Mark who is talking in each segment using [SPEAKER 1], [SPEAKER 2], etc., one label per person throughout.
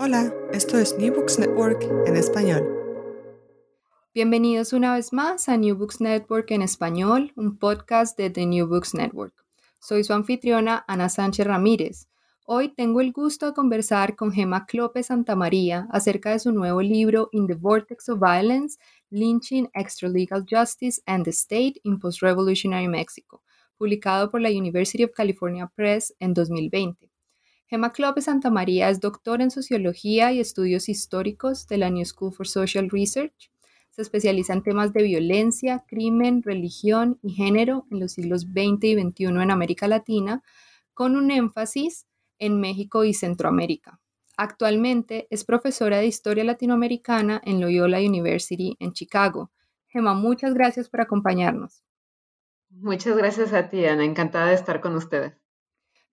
[SPEAKER 1] Hola, esto es New Books Network en español.
[SPEAKER 2] Bienvenidos una vez más a New Books Network en español, un podcast de The New Books Network. Soy su anfitriona Ana Sánchez Ramírez. Hoy tengo el gusto de conversar con Gemma Clope Santamaría acerca de su nuevo libro In the Vortex of Violence, Lynching, Extralegal Justice and the State in Post-Revolutionary Mexico, publicado por la University of California Press en 2020. Gemma Santa Santamaría es doctora en Sociología y Estudios Históricos de la New School for Social Research. Se especializa en temas de violencia, crimen, religión y género en los siglos XX y XXI en América Latina, con un énfasis en México y Centroamérica. Actualmente es profesora de Historia Latinoamericana en Loyola University en Chicago. Gemma, muchas gracias por acompañarnos.
[SPEAKER 3] Muchas gracias a ti, Ana. Encantada de estar con ustedes.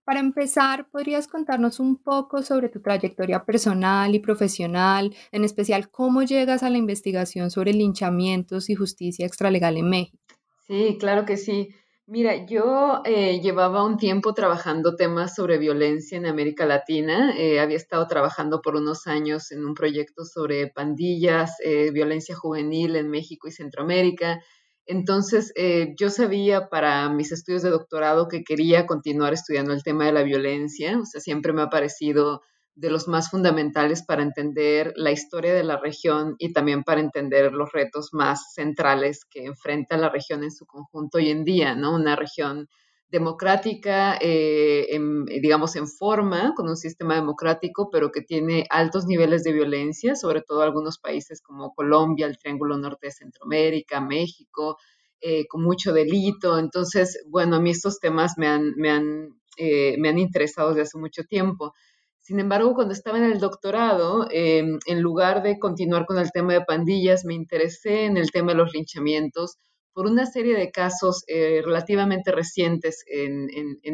[SPEAKER 2] Para empezar, ¿podrías contarnos un poco sobre tu trayectoria personal y profesional, en especial cómo llegas a la investigación sobre linchamientos y justicia extralegal en México?
[SPEAKER 3] Sí, claro que sí. Mira, yo eh, llevaba un tiempo trabajando temas sobre violencia en América Latina. Eh, había estado trabajando por unos años en un proyecto sobre pandillas, eh, violencia juvenil en México y Centroamérica. Entonces, eh, yo sabía para mis estudios de doctorado que quería continuar estudiando el tema de la violencia, o sea, siempre me ha parecido de los más fundamentales para entender la historia de la región y también para entender los retos más centrales que enfrenta la región en su conjunto hoy en día, ¿no? Una región democrática, eh, digamos, en forma, con un sistema democrático, pero que tiene altos niveles de violencia, sobre todo algunos países como Colombia, el Triángulo Norte de Centroamérica, México, eh, con mucho delito. Entonces, bueno, a mí estos temas me han, me han, eh, me han interesado desde hace mucho tiempo. Sin embargo, cuando estaba en el doctorado, em, en lugar de continuar con el tema de pandillas, me interesé en el tema de los linchamientos por una serie de casos eh, relativamente recientes en,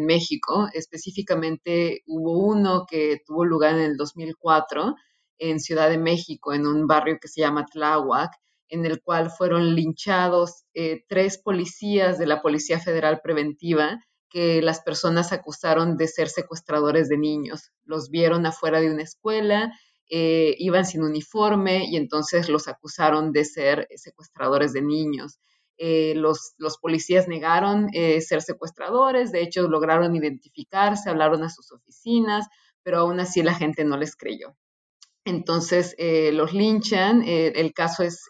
[SPEAKER 3] México. Específicamente hubo uno que tuvo lugar en el 2004 en Ciudad de México, en un barrio que se llama Tláhuac, en el cual fueron linchados eh, tres policías de la Policía Federal Preventiva que las personas acusaron de ser secuestradores de niños. Los vieron afuera de una escuela, eh, iban sin uniforme y entonces los acusaron de ser secuestradores de niños. Eh, los, policías negaron eh, ser secuestradores, de hecho lograron identificarse, hablaron a sus oficinas, pero aún así la gente no les creyó. Entonces eh, los linchan, el caso es,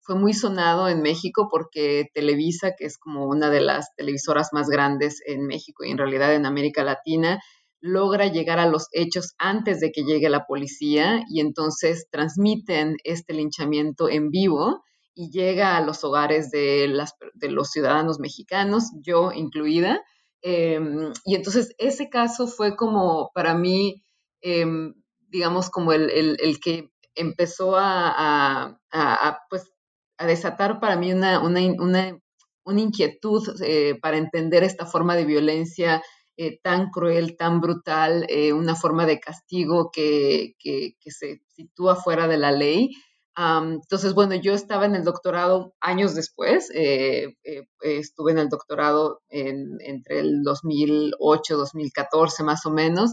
[SPEAKER 3] fue muy sonado en México porque Televisa, que es como una de las televisoras más grandes en México y en realidad en América Latina, logra llegar a los hechos antes de que llegue la policía y entonces transmiten este linchamiento en vivo y llega a los hogares de, las, de los ciudadanos mexicanos, yo incluida. Em, y entonces ese caso fue como para mí, em, digamos, como el, el, que empezó a, a, pues, a desatar para mí una, una, una, una inquietud eh, para entender esta forma de violencia eh, tan cruel, tan brutal, eh, una forma de castigo que, que, se sitúa fuera de la ley entonces, bueno, yo estaba en el doctorado años después, eh, eh, estuve en el doctorado entre el 2008, 2014 más o menos,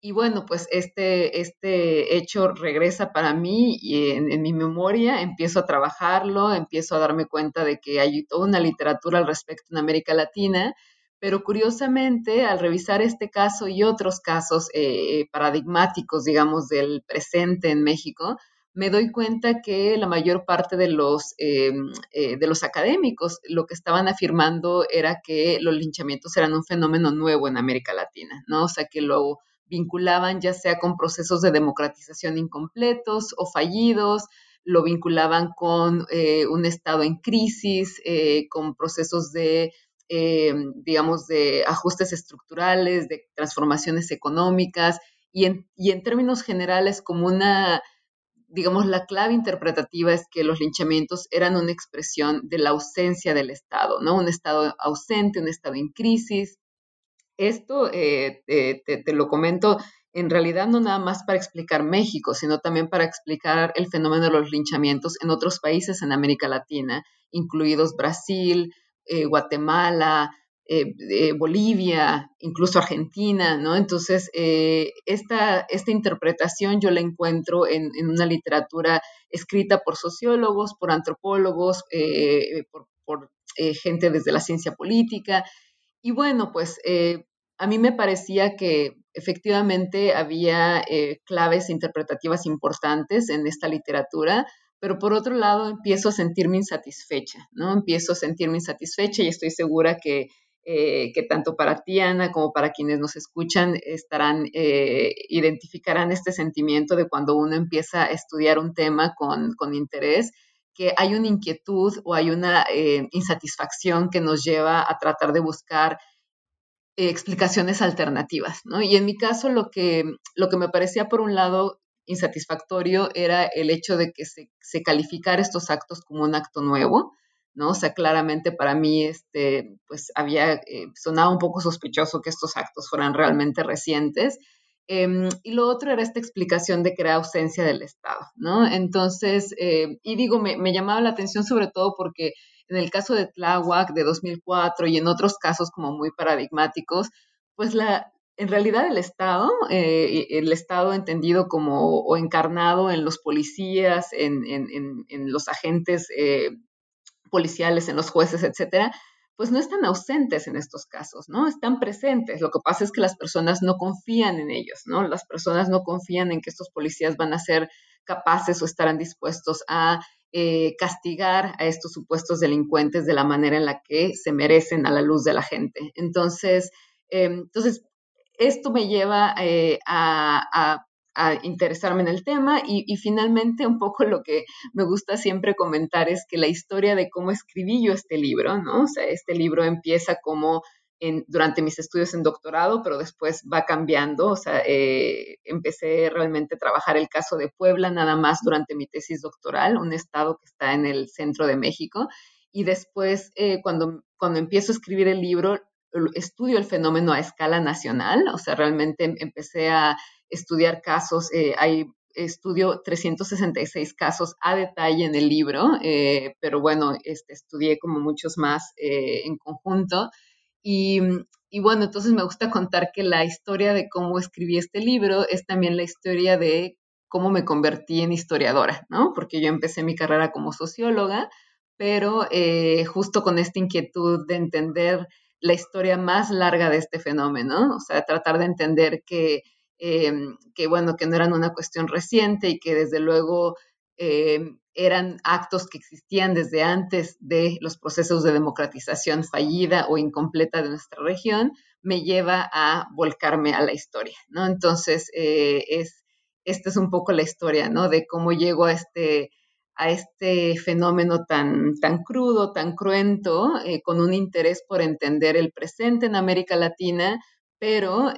[SPEAKER 3] y bueno, pues este, este hecho regresa para mí y en, en, mi memoria empiezo a trabajarlo, empiezo a darme cuenta de que hay toda una literatura al respecto en América Latina, pero curiosamente al revisar este caso y otros casos eh, paradigmáticos, digamos, del presente en México, me doy cuenta que la mayor parte de los, eh, eh, de los académicos lo que estaban afirmando era que los linchamientos eran un fenómeno nuevo en América Latina, ¿no? O sea, que lo vinculaban ya sea con procesos de democratización incompletos o fallidos, lo vinculaban con eh, un Estado en crisis, con procesos de, digamos, de ajustes estructurales, de transformaciones económicas, y en, y en términos generales como una digamos, la clave interpretativa es que los linchamientos eran una expresión de la ausencia del Estado, ¿no? Un Estado ausente, un Estado en crisis. Esto eh, te, lo comento en realidad no nada más para explicar México, sino también para explicar el fenómeno de los linchamientos en otros países en América Latina, incluidos Brasil, eh, Guatemala, Bolivia, incluso Argentina, ¿no? Entonces, esta, esta, interpretación yo la encuentro en, una literatura escrita por sociólogos, por antropólogos, por, por gente desde la ciencia política. Y bueno, pues a mí me parecía que efectivamente había eh, claves interpretativas importantes en esta literatura, pero por otro lado empiezo a sentirme insatisfecha, ¿no? Empiezo a sentirme insatisfecha y estoy segura que, eh, que tanto para ti, Ana, como para quienes nos escuchan, estarán, eh, identificarán este sentimiento de cuando uno empieza a estudiar un tema con, interés, que hay una inquietud o hay una insatisfacción que nos lleva a tratar de buscar explicaciones alternativas. Y en mi caso lo que, lo que me parecía por un lado insatisfactorio era el hecho de que se, se calificara estos actos como un acto nuevo, ¿no? O sea, claramente para mí, este, pues había, eh, sonaba un poco sospechoso que estos actos fueran realmente recientes. Em, y lo otro era esta explicación de que era ausencia del Estado, ¿no? Entonces, eh, y digo, me, llamaba la atención sobre todo porque en el caso de Tláhuac de 2004 y en otros casos como muy paradigmáticos, pues la, en realidad el Estado, eh, el Estado entendido como o encarnado en los policías, en, en, en los agentes policiales, en los jueces, etcétera, pues no están ausentes en estos casos, ¿no? Están presentes. Lo que pasa es que las personas no confían en ellos, ¿no? Las personas no confían en que estos policías van a ser capaces o estarán dispuestos a eh, castigar a estos supuestos delincuentes de la manera en la que se merecen a la luz de la gente. Entonces, em, entonces esto me lleva eh, a, interesarme en el tema y, finalmente un poco lo que me gusta siempre comentar es que la historia de cómo escribí yo este libro, ¿no? O sea, este libro empieza como durante mis estudios en doctorado, pero después va cambiando. O sea, eh, empecé realmente a trabajar el caso de Puebla nada más durante mi tesis doctoral, un estado que está en el centro de México. Y después, eh, cuando, cuando empiezo a escribir el libro, estudio el fenómeno a escala nacional. O sea, realmente em, empecé a estudiar casos. Eh, hay estudio 366 casos a detalle en el libro, pero bueno, este, estudié como muchos más en conjunto. Y, bueno, entonces me gusta contar que la historia de cómo escribí este libro es también la historia de cómo me convertí en historiadora, ¿no? Porque yo empecé mi carrera como socióloga, pero eh, justo con esta inquietud de entender la historia más larga de este fenómeno, o sea, tratar de entender que, em, que bueno, que no eran una cuestión reciente y que desde luego em, eran actos que existían desde antes de los procesos de democratización fallida o incompleta de nuestra región, me lleva a volcarme a la historia, ¿no? Entonces, eh, es, esta es un poco la historia, ¿no? De cómo llego a este, a este fenómeno tan, tan crudo, tan cruento, eh, con un interés por entender el presente en América Latina, pero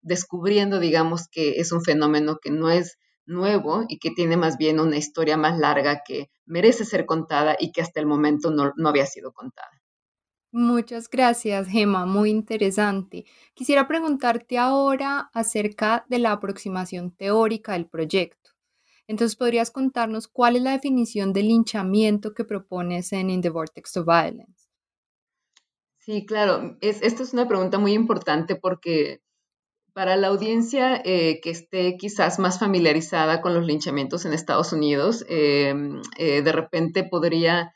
[SPEAKER 3] descubriendo, digamos, que es un fenómeno que no es nuevo y que tiene más bien una historia más larga que merece ser contada y que hasta el momento no, había sido contada.
[SPEAKER 2] Muchas gracias, Gemma, muy interesante. Quisiera preguntarte ahora acerca de la aproximación teórica del proyecto. Entonces, ¿podrías contarnos cuál es la definición del linchamiento que propones en In the Vortex of Violence?
[SPEAKER 3] Sí, claro. Es, esta es una pregunta muy importante porque para la audiencia eh, que esté quizás más familiarizada con los linchamientos en Estados Unidos, em, eh, de repente podría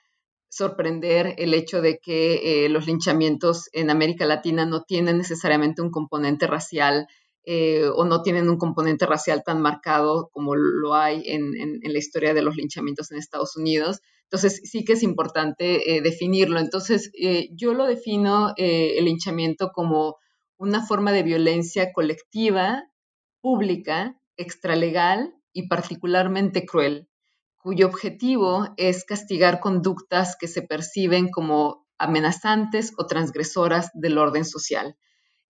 [SPEAKER 3] sorprender el hecho de que eh, los linchamientos en América Latina no tienen necesariamente un componente racial o no tienen un componente racial tan marcado como lo hay en, la historia de los linchamientos en Estados Unidos. Entonces, sí que es importante definirlo. Entonces, yo lo defino el linchamiento como una forma de violencia colectiva, pública, extralegal y particularmente cruel, cuyo objetivo es castigar conductas que se perciben como amenazantes o transgresoras del orden social.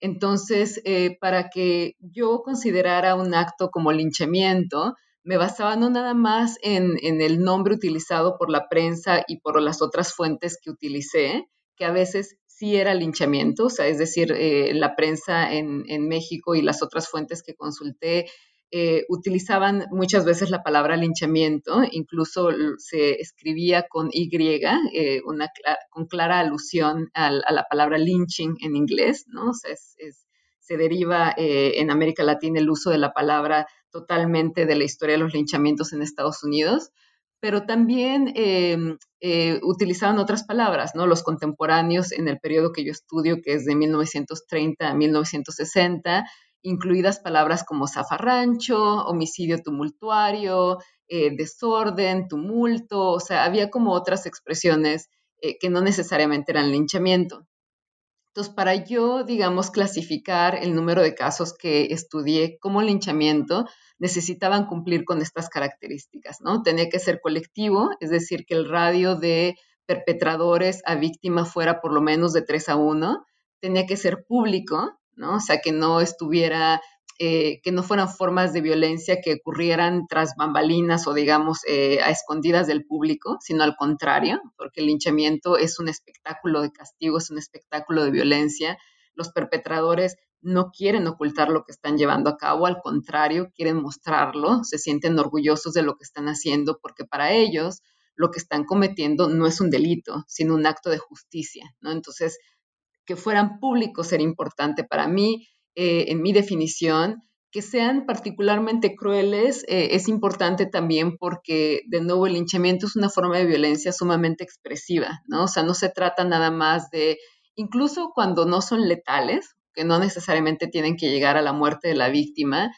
[SPEAKER 3] Entonces, eh, para que yo considerara un acto como linchamiento, me basaba no nada más en, en, el nombre utilizado por la prensa y por las otras fuentes que utilicé, que a veces sí era linchamiento, o sea, es decir, eh, la prensa en, México y las otras fuentes que consulté eh, utilizaban muchas veces la palabra linchamiento, incluso se escribía con Y, eh, una, con clara alusión a, la palabra lynching en inglés, ¿no? O sea, se deriva eh, en América Latina el uso de la palabra totalmente de la historia de los linchamientos en Estados Unidos, pero también em, utilizaban otras palabras, ¿no? Los contemporáneos en el periodo que yo estudio, que es de 1930 a 1960, incluidas palabras como zafarrancho, homicidio tumultuario, eh, desorden, tumulto, o sea, había como otras expresiones eh, que no necesariamente eran linchamiento. Entonces, para yo, digamos, clasificar el número de casos que estudié como linchamiento, necesitaban cumplir con estas características, ¿no? Tenía que ser colectivo, es decir, que el radio de perpetradores a víctima fuera por lo menos de 3 a 1, tenía que ser público, ¿no? O sea, que no estuviera, eh, que no fueran formas de violencia que ocurrieran tras bambalinas o, digamos, eh, a escondidas del público, sino al contrario, porque el linchamiento es un espectáculo de castigo, es un espectáculo de violencia. Los perpetradores no quieren ocultar lo que están llevando a cabo, al contrario, quieren mostrarlo, se sienten orgullosos de lo que están haciendo, porque para ellos lo que están cometiendo no es un delito, sino un acto de justicia, ¿no? Entonces, que fueran públicos era importante para mí, eh, en mi definición. Que sean particularmente crueles eh, es importante también porque, de nuevo, el linchamiento es una forma de violencia sumamente expresiva, ¿no? O sea, no se trata nada más de, incluso cuando no son letales, que no necesariamente tienen que llegar a la muerte de la víctima,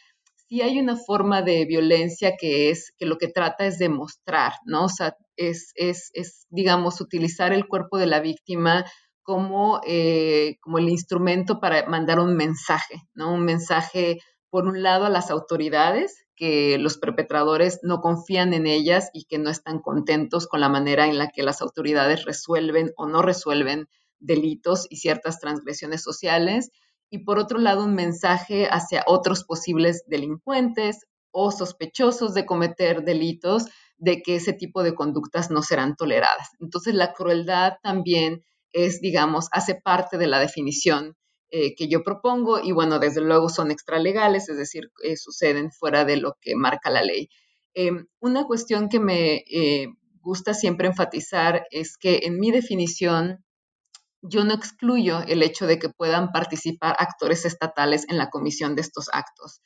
[SPEAKER 3] sí hay una forma de violencia que es, que lo que trata es demostrar, ¿no? O sea, es, es, es digamos, utilizar el cuerpo de la víctima como, eh, como el instrumento para mandar un mensaje, ¿no? Un mensaje, por un lado, a las autoridades, que los perpetradores no confían en ellas y que no están contentos con la manera en la que las autoridades resuelven o no resuelven delitos y ciertas transgresiones sociales. Y por otro lado, un mensaje hacia otros posibles delincuentes o sospechosos de cometer delitos de que ese tipo de conductas no serán toleradas. Entonces, la crueldad también es, digamos, hace parte de la definición eh, que yo propongo y bueno, desde luego son extralegales, es decir, eh, suceden fuera de lo que marca la ley. Em, una cuestión que me eh, gusta siempre enfatizar es que en mi definición yo no excluyo el hecho de que puedan participar actores estatales en la comisión de estos actos.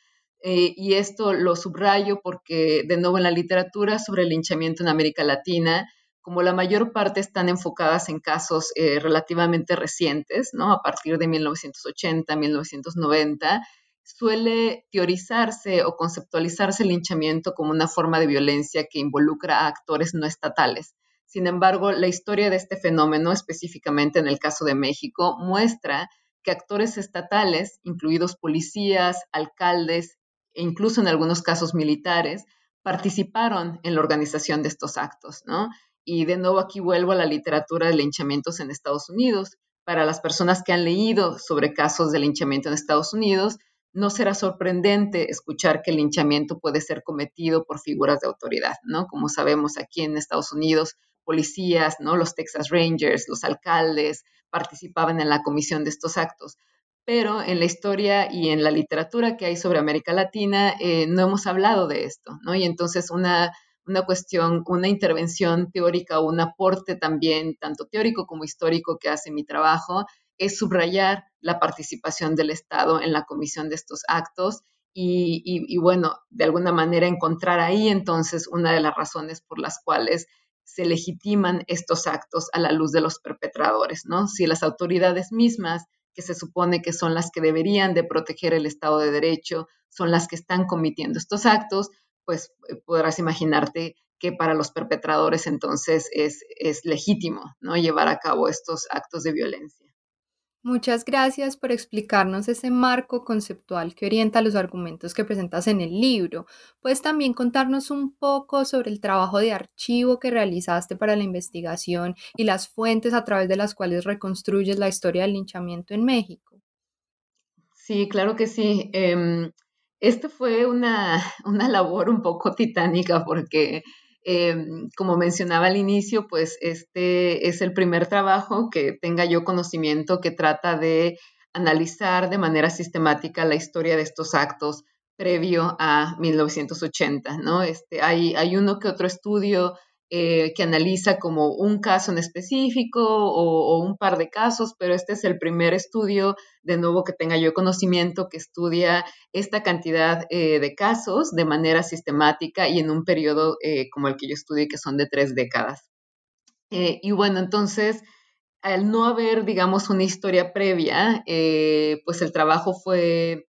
[SPEAKER 3] y esto lo subrayo porque, de nuevo, en la literatura sobre el linchamiento en América Latina, como la mayor parte están enfocadas en casos eh, relativamente recientes, ¿no? A partir de 1980, 1990, suele teorizarse o conceptualizarse el linchamiento como una forma de violencia que involucra a actores no estatales. Sin embargo, la historia de este fenómeno, específicamente en el caso de México, muestra que actores estatales, incluidos policías, alcaldes e incluso en algunos casos militares, participaron en la organización de estos actos, ¿no? Y de nuevo aquí vuelvo a la literatura de linchamientos en Estados Unidos. Para las personas que han leído sobre casos de linchamiento en Estados Unidos, no será sorprendente escuchar que el linchamiento puede ser cometido por figuras de autoridad, ¿no? Como sabemos aquí en Estados Unidos, policías, ¿no? Los Texas Rangers, los alcaldes participaban en la comisión de estos actos. Pero en la historia y en la literatura que hay sobre América Latina eh, no hemos hablado de esto, ¿no? Y entonces una una cuestión, una intervención teórica o un aporte también, tanto teórico como histórico que hace mi trabajo, es subrayar la participación del Estado en la comisión de estos actos y, bueno, de alguna manera encontrar ahí entonces una de las razones por las cuales se legitiman estos actos a la luz de los perpetradores, ¿no? Si las autoridades mismas, que se supone que son las que deberían de proteger el Estado de Derecho, son las que están cometiendo estos actos, pues eh, podrás imaginarte que para los perpetradores entonces es, es legítimo ¿no? llevar a cabo estos actos de violencia.
[SPEAKER 2] Muchas gracias por explicarnos ese marco conceptual que orienta los argumentos que presentas en el libro. Puedes también contarnos un poco sobre el trabajo de archivo que realizaste para la investigación y las fuentes a través de las cuales reconstruyes la historia del linchamiento en México.
[SPEAKER 3] Sí, claro que sí. Em, esto fue una, labor un poco titánica porque, em, como mencionaba al inicio, pues este es el primer trabajo que tenga yo conocimiento que trata de analizar de manera sistemática la historia de estos actos previo a 1980, ¿no? Este, hay, hay uno que otro estudio eh, que analiza como un caso en específico o, un par de casos, pero este es el primer estudio, de nuevo, que tenga yo conocimiento, que estudia esta cantidad eh, de casos de manera sistemática y en un periodo eh, como el que yo estudié, que son de tres décadas. y bueno, entonces, al no haber, digamos, una historia previa, pues el trabajo fue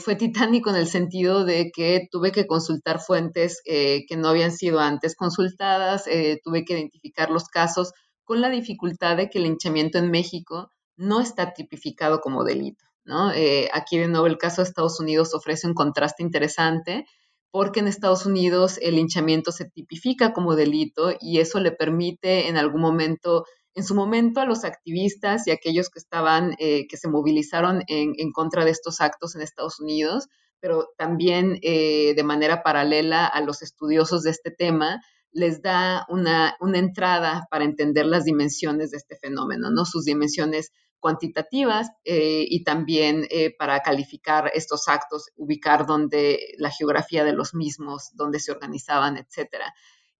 [SPEAKER 3] fue, titánico en el sentido de que tuve que consultar fuentes eh, que no habían sido antes consultadas, eh, tuve que identificar los casos con la dificultad de que el linchamiento en México no está tipificado como delito. ¿no? Eh, aquí de nuevo el caso de Estados Unidos ofrece un contraste interesante porque en Estados Unidos el linchamiento se tipifica como delito y eso le permite en algún momento en su momento a los activistas y aquellos que estaban, eh, que se movilizaron en, contra de estos actos en Estados Unidos, pero también eh, de manera paralela a los estudiosos de este tema, les da una, entrada para entender las dimensiones de este fenómeno, ¿no? Sus dimensiones cuantitativas eh, y también para calificar estos actos, ubicar dónde la geografía de los mismos, dónde se organizaban, etcétera.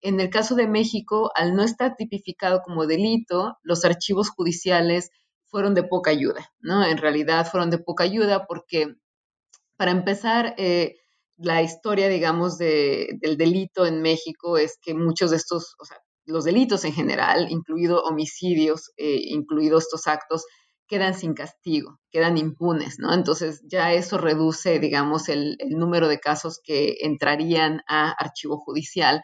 [SPEAKER 3] En el caso de México, al no estar tipificado como delito, los archivos judiciales fueron de poca ayuda, ¿no? En realidad fueron de poca ayuda porque, para empezar, eh, la historia, digamos, del delito en México es que muchos de estos, o sea, los delitos en general, incluidos homicidios, eh, incluidos estos actos, quedan sin castigo, quedan impunes, ¿no? Entonces ya eso reduce, digamos, el número de casos que entrarían a archivo judicial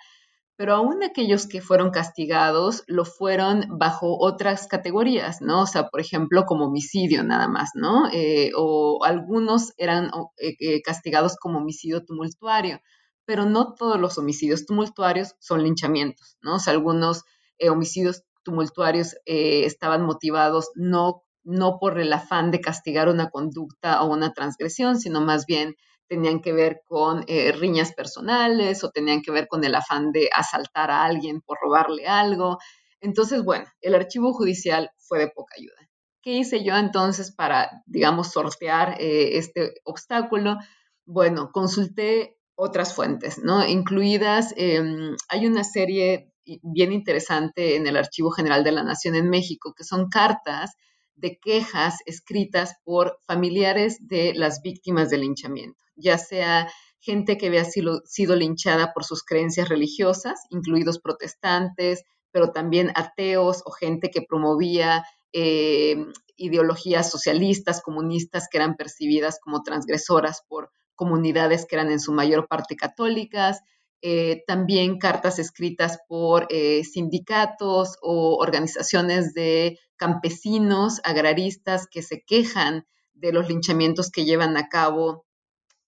[SPEAKER 3] pero aún aquellos que fueron castigados lo fueron bajo otras categorías, ¿no? O sea, por ejemplo, como homicidio nada más, ¿no? Eh, o algunos eran eh, eh, castigados como homicidio tumultuario, pero no todos los homicidios tumultuarios son linchamientos, ¿no? O sea, algunos homicidios tumultuarios estaban motivados no, no por el afán de castigar una conducta o una transgresión, sino más bien tenían que ver con eh, riñas personales o tenían que ver con el afán de asaltar a alguien por robarle algo. Entonces, bueno, el archivo judicial fue de poca ayuda. ¿Qué hice yo entonces para, digamos, sortear eh, este obstáculo? Bueno, consulté otras fuentes, ¿no? Incluidas, em, hay una serie bien interesante en el Archivo General de la Nación en México, que son cartas de quejas escritas por familiares de las víctimas del linchamiento ya sea gente que había sido, linchada por sus creencias religiosas, incluidos protestantes, pero también ateos o gente que promovía eh, ideologías socialistas, comunistas, que eran percibidas como transgresoras por comunidades que eran en su mayor parte católicas, eh, también cartas escritas por eh, sindicatos o organizaciones de campesinos, agraristas que se quejan de los linchamientos que llevan a cabo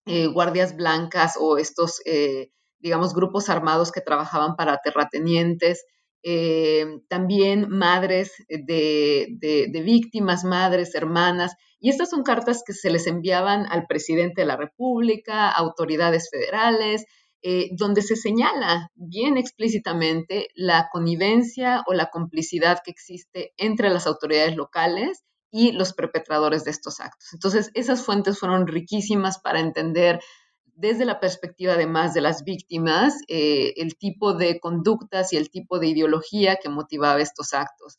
[SPEAKER 3] eh, guardias blancas o estos, digamos, grupos armados que trabajaban para terratenientes, también madres de, víctimas, madres, hermanas, y estas son cartas que se les enviaban al presidente de la República, autoridades federales, donde se señala bien explícitamente la connivencia o la complicidad que existe entre las autoridades locales y los perpetradores de estos actos. Entonces, esas fuentes fueron riquísimas para entender desde la perspectiva además de las víctimas eh, el tipo de conductas y el tipo de ideología que motivaba estos actos.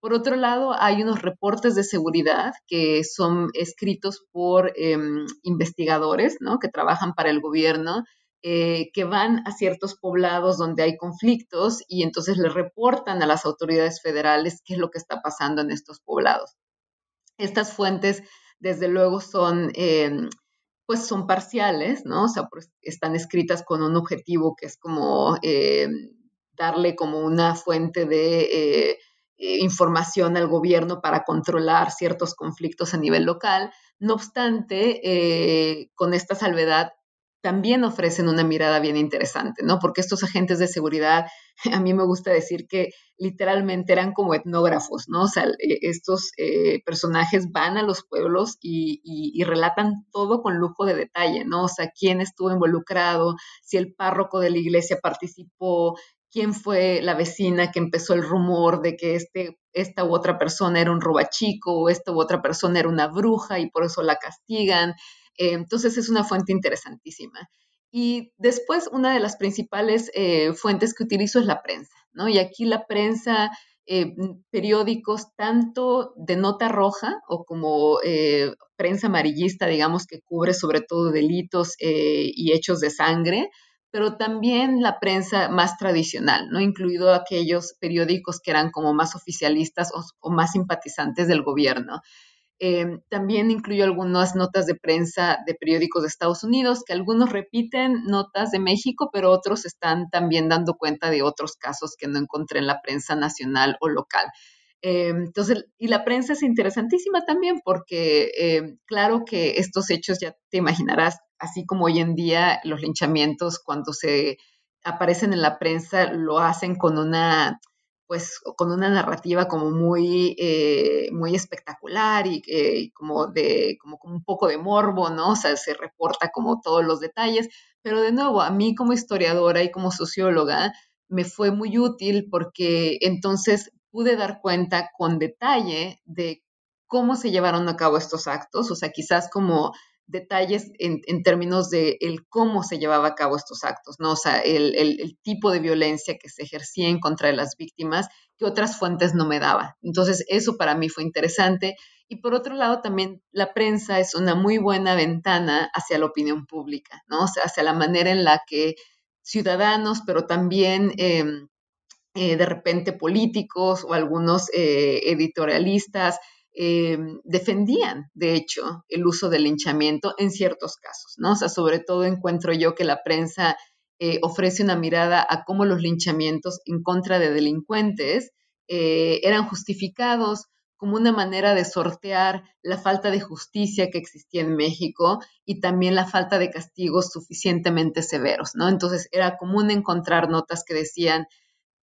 [SPEAKER 3] Por otro lado, hay unos reportes de seguridad que son escritos por em, investigadores ¿no? que trabajan para el gobierno, eh, que van a ciertos poblados donde hay conflictos y entonces le reportan a las autoridades federales qué es lo que está pasando en estos poblados. Estas fuentes, desde luego, son, eh, pues son parciales, ¿no? O sea, pues, están escritas con un objetivo que es como eh, darle como una fuente de información al gobierno para controlar ciertos conflictos a nivel local. No obstante, con esta salvedad, también ofrecen una mirada bien interesante, ¿no? Porque estos agentes de seguridad, a mí me gusta decir que literalmente eran como etnógrafos, ¿no? O sea, e, estos eh, personajes van a los pueblos y, relatan todo con lujo de detalle, ¿no? O sea, quién estuvo involucrado, si el párroco de la iglesia participó, quién fue la vecina que empezó el rumor de que este, esta u otra persona era un robachico o esta u otra persona era una bruja y por eso la castigan. Eh, entonces es una fuente interesantísima. Y después una de las principales eh, fuentes que utilizo es la prensa, ¿no? Y aquí la prensa, eh, periódicos tanto de nota roja o como prensa amarillista, digamos, que cubre sobre todo delitos y hechos de sangre, pero también la prensa más tradicional, ¿no? Incluido aquellos periódicos que eran como más oficialistas o, más simpatizantes del gobierno. Eh, también incluyo algunas notas de prensa de periódicos de Estados Unidos, que algunos repiten notas de México, pero otros están también dando cuenta de otros casos que no encontré en la prensa nacional o local. Eh, entonces, y la prensa es interesantísima también porque, eh, claro que estos hechos, ya te imaginarás, así como hoy en día los linchamientos cuando se aparecen en la prensa lo hacen con una pues con una narrativa como muy, eh, muy espectacular y eh, como de como, como, un poco de morbo, ¿no? O sea, se reporta como todos los detalles, pero de nuevo, a mí como historiadora y como socióloga me fue muy útil porque entonces pude dar cuenta con detalle de cómo se llevaron a cabo estos actos, o sea, quizás como detalles en, términos de el cómo se llevaba a cabo estos actos, ¿no? O sea, el, tipo de violencia que se ejercía en contra de las víctimas que otras fuentes no me daban. Entonces, eso para mí fue interesante. Y por otro lado, también la prensa es una muy buena ventana hacia la opinión pública, ¿no? O sea, hacia la manera en la que ciudadanos, pero también em, eh, de repente políticos o algunos eh, editorialistas eh, defendían, de hecho, el uso del linchamiento en ciertos casos, ¿no? O sea, sobre todo encuentro yo que la prensa eh, ofrece una mirada a cómo los linchamientos en contra de delincuentes eh, eran justificados como una manera de sortear la falta de justicia que existía en México y también la falta de castigos suficientemente severos, ¿no? Entonces era común encontrar notas que decían,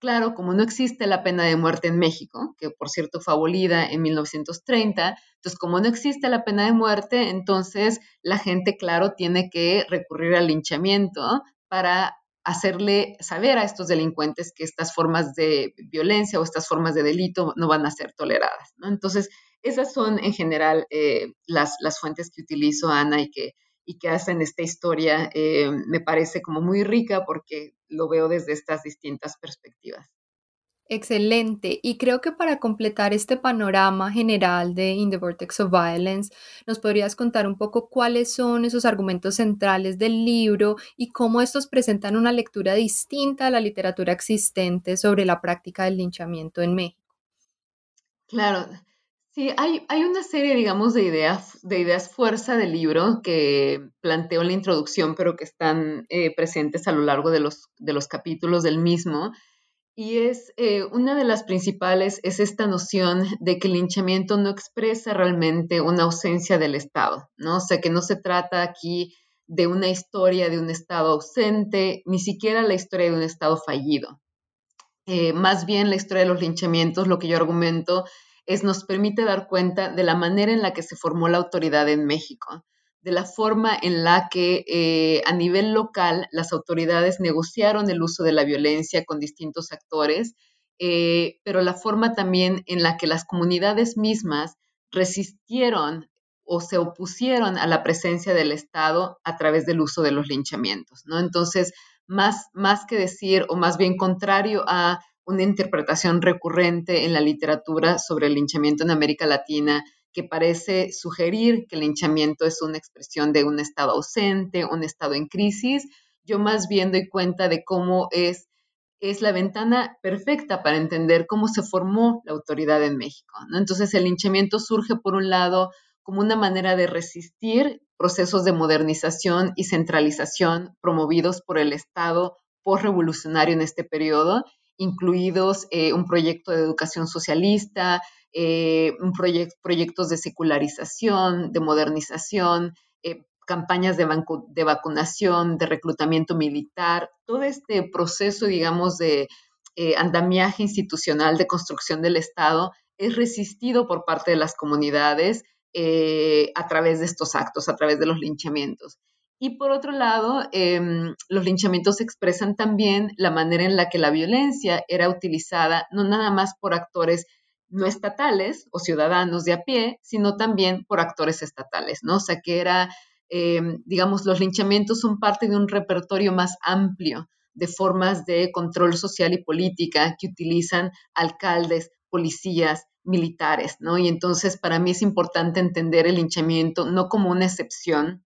[SPEAKER 3] Claro, como no existe la pena de muerte en México, que por cierto fue abolida en 1930, entonces como no existe la pena de muerte, entonces la gente, claro, tiene que recurrir al linchamiento para hacerle saber a estos delincuentes que estas formas de violencia o estas formas de delito no van a ser toleradas. Entonces, esas son en general eh, las, las fuentes que utilizo, Ana, y que y que hacen esta historia eh, me parece como muy rica porque lo veo desde estas distintas perspectivas.
[SPEAKER 2] Excelente. Y creo que para completar este panorama general de In the Vortex of Violence, nos podrías contar un poco cuáles son esos argumentos centrales del libro y cómo estos presentan una lectura distinta a la literatura existente sobre la práctica del linchamiento en México.
[SPEAKER 3] Claro, Sí, hay, hay una serie, digamos, de ideas, de ideas fuerza del libro que planteo en la introducción, pero que están eh, presentes a lo largo de los, de los capítulos del mismo. Y es eh, una de las principales es esta noción de que el linchamiento no expresa realmente una ausencia del Estado, ¿no? O sea, que no se trata aquí de una historia de un Estado ausente, ni siquiera la historia de un Estado fallido. Eh, más bien la historia de los linchamientos, lo que yo argumento, es nos permite dar cuenta de la manera en la que se formó la autoridad en México, de la forma en la que eh, a nivel local las autoridades negociaron el uso de la violencia con distintos actores, eh, pero la forma también en la que las comunidades mismas resistieron o se opusieron a la presencia del Estado a través del uso de los linchamientos, ¿no? Entonces, más, más que decir, o más bien contrario a una interpretación recurrente en la literatura sobre el linchamiento en América Latina que parece sugerir que el linchamiento es una expresión de un estado ausente, un estado en crisis. Yo más bien doy cuenta de cómo es, es la ventana perfecta para entender cómo se formó la autoridad en México. Entonces el linchamiento surge por un lado como una manera de resistir procesos de modernización y centralización promovidos por el Estado postrevolucionario en este periodo incluidos eh, un proyecto de educación socialista, eh, un proyectos de secularización, de modernización, eh, campañas de, de, vacunación, de reclutamiento militar, todo este proceso, digamos, de andamiaje institucional de construcción del Estado es resistido por parte de las comunidades a través de estos actos, a través de los linchamientos. Y por otro lado, em, los linchamientos expresan también la manera en la que la violencia era utilizada no nada más por actores no estatales o ciudadanos de a pie, sino también por actores estatales, ¿no? O sea, que era em, digamos, los linchamientos son parte de un repertorio más amplio de formas de control social y política que utilizan alcaldes, policías, militares, ¿no? Y entonces para mí es importante entender el linchamiento no como una excepción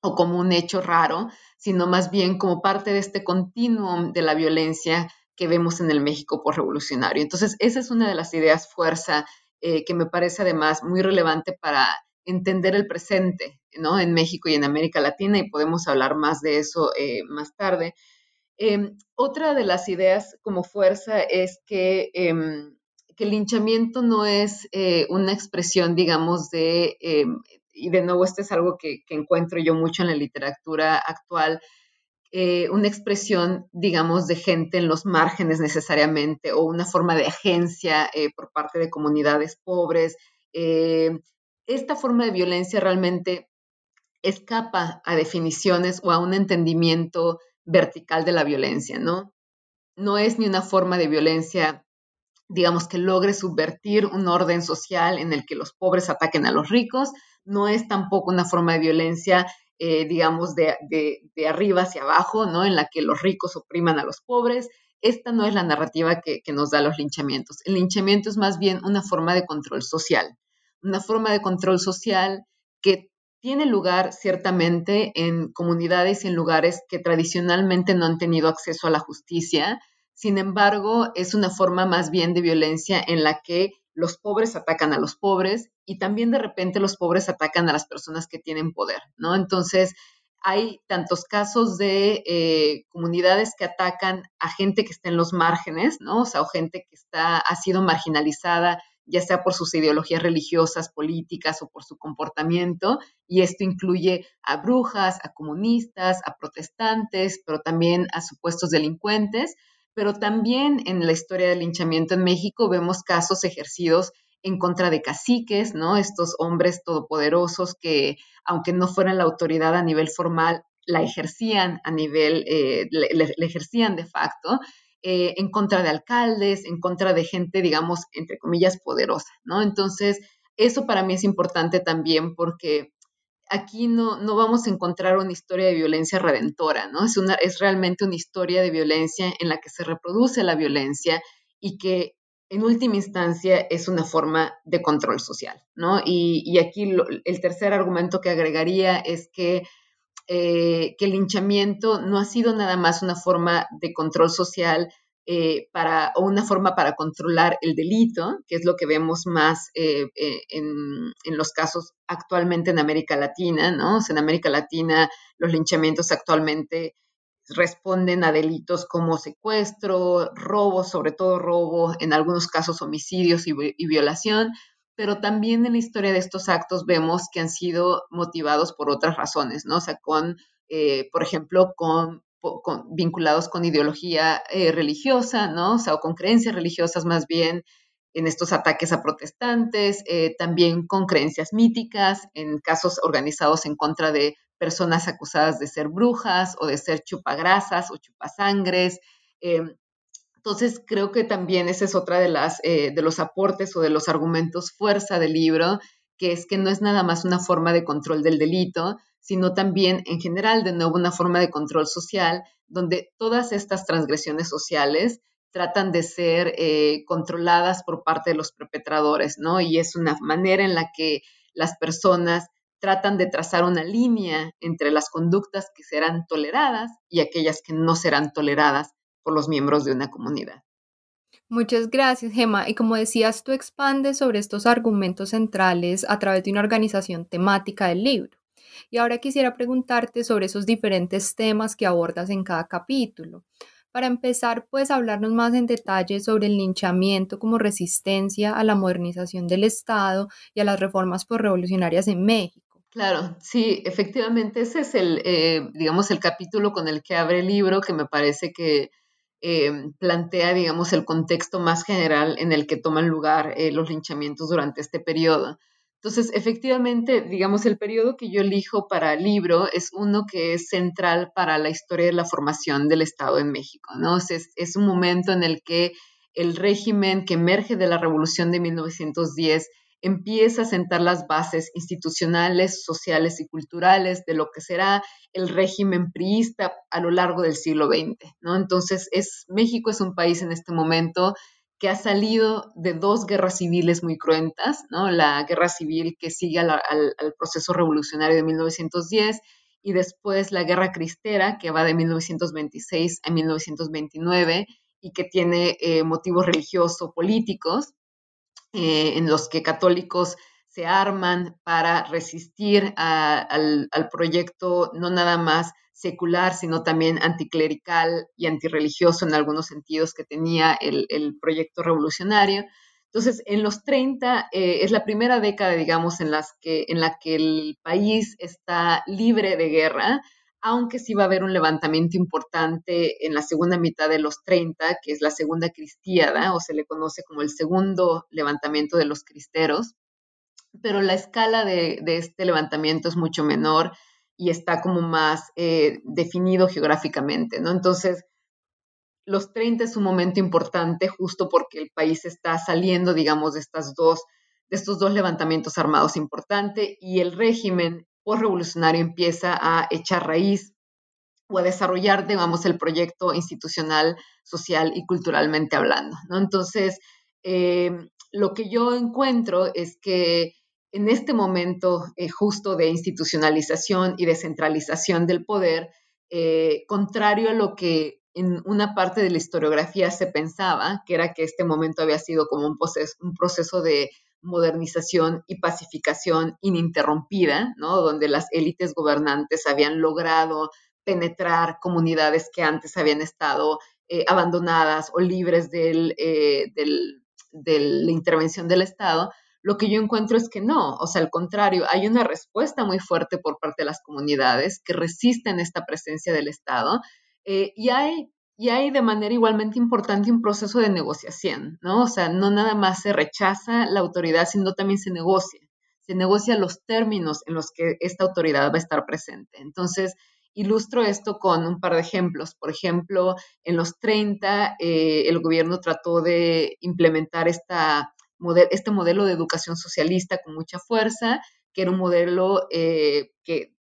[SPEAKER 3] o como un hecho raro, sino más bien como parte de este continuum de la violencia que vemos en el México por revolucionario. Entonces, esa es una de las ideas fuerza eh, que me parece además muy relevante para entender el presente, ¿no? En México y en América Latina, y podemos hablar más de eso eh, más tarde. Em, otra de las ideas como fuerza es que, em, que el linchamiento no es eh, una expresión, digamos, de, em, y de nuevo, esto es algo que, encuentro yo mucho en la literatura actual, eh, una expresión, digamos, de gente en los márgenes necesariamente, o una forma de agencia eh, por parte de comunidades pobres. esta forma de violencia realmente escapa a definiciones o a un entendimiento vertical de la violencia, ¿no? No es ni una forma de violencia, digamos, que logre subvertir un orden social en el que los pobres ataquen a los ricos, no es tampoco una forma de violencia, eh, digamos, de, arriba hacia abajo, ¿no? En la que los ricos opriman a los pobres. Esta no es la narrativa que, que nos da los linchamientos. El linchamiento es más bien una forma de control social, una forma de control social que tiene lugar ciertamente en comunidades y en lugares que tradicionalmente no han tenido acceso a la justicia. Sin embargo, es una forma más bien de violencia en la que los pobres atacan a los pobres y también de repente los pobres atacan a las personas que tienen poder, ¿no? Entonces, hay tantos casos de eh, comunidades que atacan a gente que está en los márgenes, ¿no? O sea, o gente que está, ha sido marginalizada ya sea por sus ideologías religiosas, políticas o por su comportamiento, y esto incluye a brujas, a comunistas, a protestantes, pero también a supuestos delincuentes, pero también en la historia del linchamiento en México vemos casos ejercidos en contra de caciques, ¿no? Estos hombres todopoderosos que, aunque no fueran la autoridad a nivel formal, la ejercían a nivel, eh, ejercían de facto, eh, en contra de alcaldes, en contra de gente, digamos, entre comillas, poderosa, ¿no? Entonces, eso para mí es importante también porque aquí no, no vamos a encontrar una historia de violencia redentora, ¿no? Es, una, es realmente una historia de violencia en la que se reproduce la violencia y que en última instancia es una forma de control social, ¿no? Y, aquí el tercer argumento que agregaría es que eh, que el linchamiento no ha sido nada más una forma de control social eh, para, o una forma para controlar el delito, que es lo que vemos más eh, en, los casos actualmente en América Latina, ¿no? en América Latina los linchamientos actualmente responden a delitos como secuestro, robo, sobre todo robo, en algunos casos homicidios y violación, pero también en la historia de estos actos vemos que han sido motivados por otras razones, ¿no? O sea, con, eh, por ejemplo, con, vinculados con ideología eh, religiosa, ¿no? O con creencias religiosas más bien en estos ataques a protestantes, eh, también con creencias míticas, en casos organizados en contra de personas acusadas de ser brujas o de ser chupagrasas o chupasangres. Entonces, creo que también ese es otra de, eh, de los aportes o de los argumentos fuerza del libro, que es que no es nada más una forma de control del delito, sino también en general, de nuevo, una forma de control social, donde todas estas transgresiones sociales tratan de ser eh, controladas por parte de los perpetradores, ¿no? Y es una manera en la que las personas tratan de trazar una línea entre las conductas que serán toleradas y aquellas que no serán toleradas los miembros de una comunidad.
[SPEAKER 2] Muchas gracias, Gemma. Y como decías, tú expandes sobre estos argumentos centrales a través de una organización temática del libro. Y ahora quisiera preguntarte sobre esos diferentes temas que abordas en cada capítulo. Para empezar, puedes hablarnos más en detalle sobre el linchamiento como resistencia a la modernización del Estado y a las reformas revolucionarias en México.
[SPEAKER 3] Claro, sí, efectivamente, ese es el, eh, digamos, el capítulo con el que abre el libro, que me parece que Em, plantea, digamos, el contexto más general en el que toman lugar eh, los linchamientos durante este periodo. Entonces, efectivamente, digamos, el periodo que yo elijo para el libro es uno que es central para la historia de la formación del Estado en México, ¿no? Es, es un momento en el que el régimen que emerge de la revolución de 1910 empieza a sentar las bases institucionales, sociales y culturales de lo que será el régimen priista a lo largo del siglo XX, ¿no? Entonces, es, México es un país en este momento que ha salido de dos guerras civiles muy cruentas, ¿no? La guerra civil que sigue al, proceso revolucionario de 1910 y después la guerra cristera que va de 1926 a 1929 y que tiene eh, motivos religiosos políticos eh, en los que católicos se arman para resistir al, proyecto no nada más secular, sino también anticlerical y antirreligioso en algunos sentidos que tenía el, proyecto revolucionario. Entonces, en los 30 eh, es la primera década, digamos, en, las que, en la que el país está libre de guerra, aunque sí va a haber un levantamiento importante en la segunda mitad de los 30, que es la segunda cristiada, o se le conoce como el segundo levantamiento de los cristeros, pero la escala de, este levantamiento es mucho menor y está como más eh, definido geográficamente, ¿no? Entonces, los 30 es un momento importante justo porque el país está saliendo, digamos, de, estas dos, de estos dos levantamientos armados importantes y el régimen revolucionario empieza a echar raíz o a desarrollar, digamos, el proyecto institucional, social y culturalmente hablando. ¿no? Entonces, eh, lo que yo encuentro es que en este momento eh, justo de institucionalización y descentralización del poder, eh, contrario a lo que en una parte de la historiografía se pensaba, que era que este momento había sido como un proceso, de modernización y pacificación ininterrumpida, ¿no? donde las élites gobernantes habían logrado penetrar comunidades que antes habían estado eh, abandonadas o libres eh, de la intervención del Estado, lo que yo encuentro es que no, o sea, al contrario, hay una respuesta muy fuerte por parte de las comunidades que resisten esta presencia del Estado eh, y hay y hay de manera igualmente importante un proceso de negociación, ¿no? O sea, no nada más se rechaza la autoridad, sino también se negocia. Se negocia los términos en los que esta autoridad va a estar presente. Entonces, ilustro esto con un par de ejemplos. Por ejemplo, en los 30, eh, el gobierno trató de implementar esta, este modelo de educación socialista con mucha fuerza, que era un modelo eh, que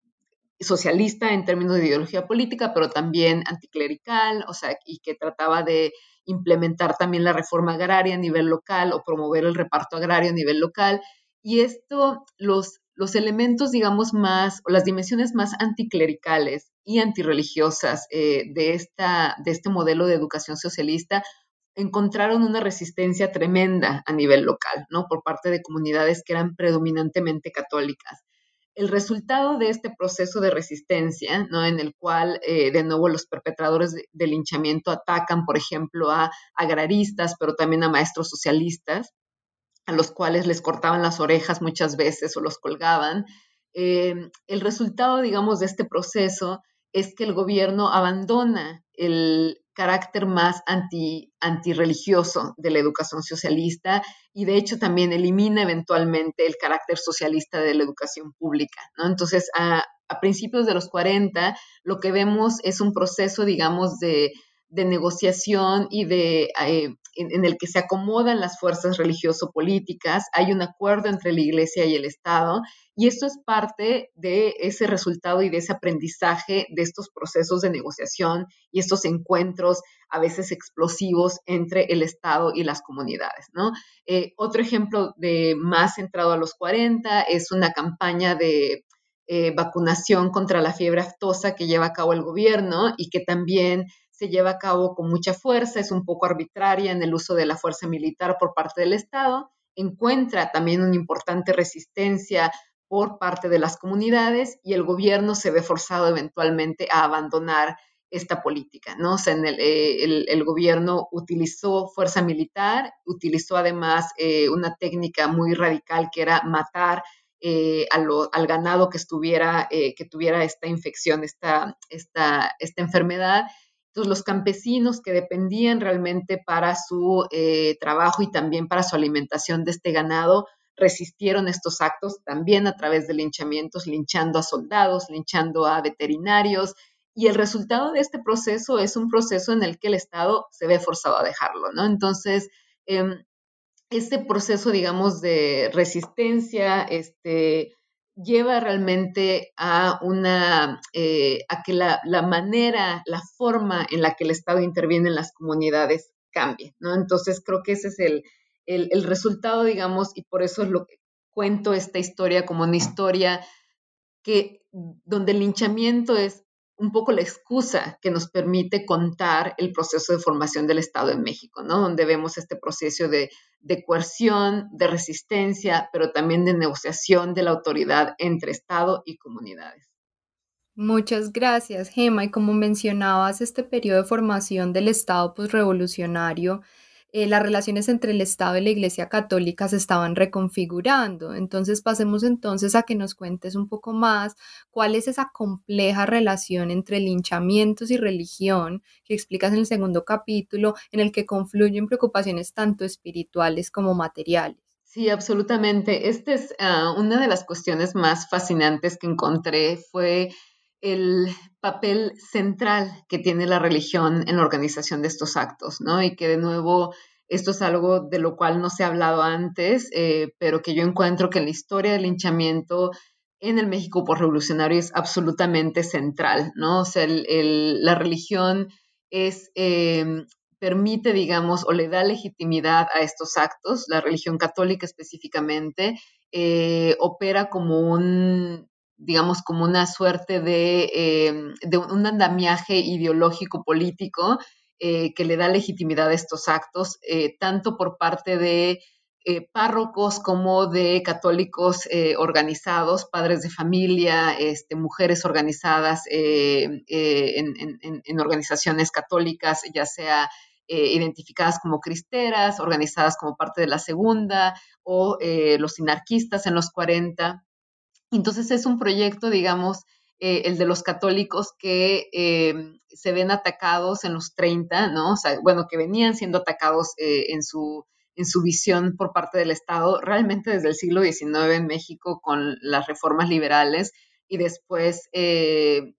[SPEAKER 3] socialista en términos de ideología política, pero también anticlerical, o sea, y que trataba de implementar también la reforma agraria a nivel local o promover el reparto agrario a nivel local. Y esto, los, los elementos, digamos, más, o las dimensiones más anticlericales y antirreligiosas eh, de, esta, de este modelo de educación socialista encontraron una resistencia tremenda a nivel local, ¿no? Por parte de comunidades que eran predominantemente católicas el resultado de este proceso de resistencia, ¿no? en el cual, eh, de nuevo, los perpetradores de, linchamiento atacan, por ejemplo, a agraristas, pero también a maestros socialistas, a los cuales les cortaban las orejas muchas veces o los colgaban. Eh, el resultado, digamos, de este proceso es que el gobierno abandona el, carácter más anti, antirreligioso de la educación socialista y de hecho también elimina eventualmente el carácter socialista de la educación pública. ¿no? Entonces, a, a principios de los 40, lo que vemos es un proceso, digamos, de de negociación y de, eh, en, el que se acomodan las fuerzas religioso-políticas, hay un acuerdo entre la Iglesia y el Estado, y esto es parte de ese resultado y de ese aprendizaje de estos procesos de negociación y estos encuentros a veces explosivos entre el Estado y las comunidades. ¿no? Eh, otro ejemplo de más centrado a los 40 es una campaña de eh, vacunación contra la fiebre aftosa que lleva a cabo el gobierno y que también se lleva a cabo con mucha fuerza, es un poco arbitraria en el uso de la fuerza militar por parte del Estado, encuentra también una importante resistencia por parte de las comunidades y el gobierno se ve forzado eventualmente a abandonar esta política, ¿no? O en el, eh, gobierno utilizó fuerza militar, utilizó además eh, una técnica muy radical que era matar eh, al ganado que estuviera, que tuviera esta infección, esta, esta, esta enfermedad, los campesinos que dependían realmente para su eh, trabajo y también para su alimentación de este ganado, resistieron estos actos también a través de linchamientos, linchando a soldados, linchando a veterinarios. Y el resultado de este proceso es un proceso en el que el Estado se ve forzado a dejarlo, ¿no? Entonces, em, este proceso, digamos, de resistencia, este, lleva realmente a una, eh, a que la, manera, la forma en la que el Estado interviene en las comunidades cambie, ¿no? Entonces creo que ese es el, el resultado, digamos, y por eso es lo que cuento esta historia como una historia que, donde el linchamiento es un poco la excusa que nos permite contar el proceso de formación del Estado en México, ¿no? Donde vemos este proceso de, de, coerción, de resistencia, pero también de negociación de la autoridad entre Estado y comunidades.
[SPEAKER 2] Muchas gracias, Gema. Y como mencionabas, este periodo de formación del Estado postrevolucionario eh, las relaciones entre el Estado y la Iglesia Católica se estaban reconfigurando. Entonces pasemos entonces a que nos cuentes un poco más cuál es esa compleja relación entre linchamientos y religión que explicas en el segundo capítulo, en el que confluyen preocupaciones tanto espirituales como materiales.
[SPEAKER 3] Sí, absolutamente. Esta es ah, una de las cuestiones más fascinantes que encontré fue el papel central que tiene la religión en la organización de estos actos, ¿no? Y que de nuevo esto es algo de lo cual no se ha hablado antes, eh, pero que yo encuentro que en la historia del linchamiento en el México revolucionario es absolutamente central, ¿no? O sea, la religión es, em, permite, digamos, o le da legitimidad a estos actos, la religión católica específicamente, eh, opera como un digamos, como una suerte de, eh, un andamiaje ideológico político eh, que le da legitimidad a estos actos, eh, tanto por parte de párrocos como de católicos organizados, padres de familia, este, mujeres organizadas en, organizaciones católicas, ya sea identificadas como cristeras, organizadas como parte de la segunda, o los sinarquistas en los 40. Entonces es un proyecto, digamos, eh, el de los católicos que eh, se ven atacados en los 30, ¿no? O sea, bueno, que venían siendo atacados eh, en, su, en su visión por parte del Estado, realmente desde el siglo XIX en México con las reformas liberales y después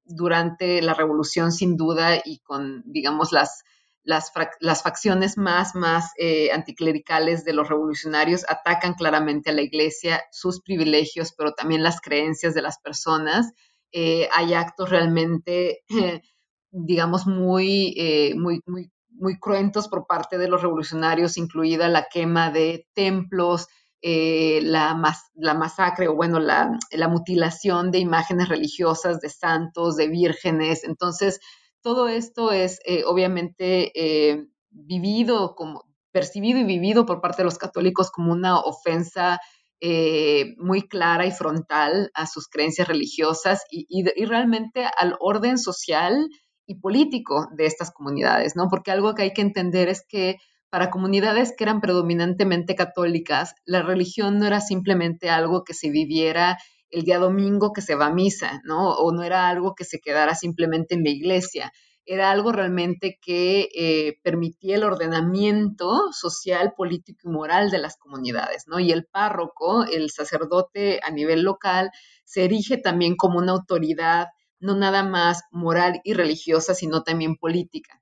[SPEAKER 3] durante la revolución sin duda y con, digamos, las las, facciones más, más eh, anticlericales de los revolucionarios atacan claramente a la iglesia, sus privilegios, pero también las creencias de las personas. Eh, hay actos realmente, digamos, muy, eh, muy, muy, muy cruentos por parte de los revolucionarios, incluida la quema de templos, la, la, masacre o bueno, la, la, mutilación de imágenes religiosas de santos, de vírgenes. Entonces, todo esto es eh, obviamente eh, vivido como percibido y vivido por parte de los católicos como una ofensa eh, muy clara y frontal a sus creencias religiosas y, y, realmente al orden social y político de estas comunidades, ¿no? Porque algo que hay que entender es que para comunidades que eran predominantemente católicas, la religión no era simplemente algo que se viviera el día domingo que se va a misa, ¿no? O no era algo que se quedara simplemente en la iglesia, era algo realmente que eh, permitía el ordenamiento social, político y moral de las comunidades, ¿no? Y el párroco, el sacerdote a nivel local, se erige también como una autoridad no nada más moral y religiosa, sino también política.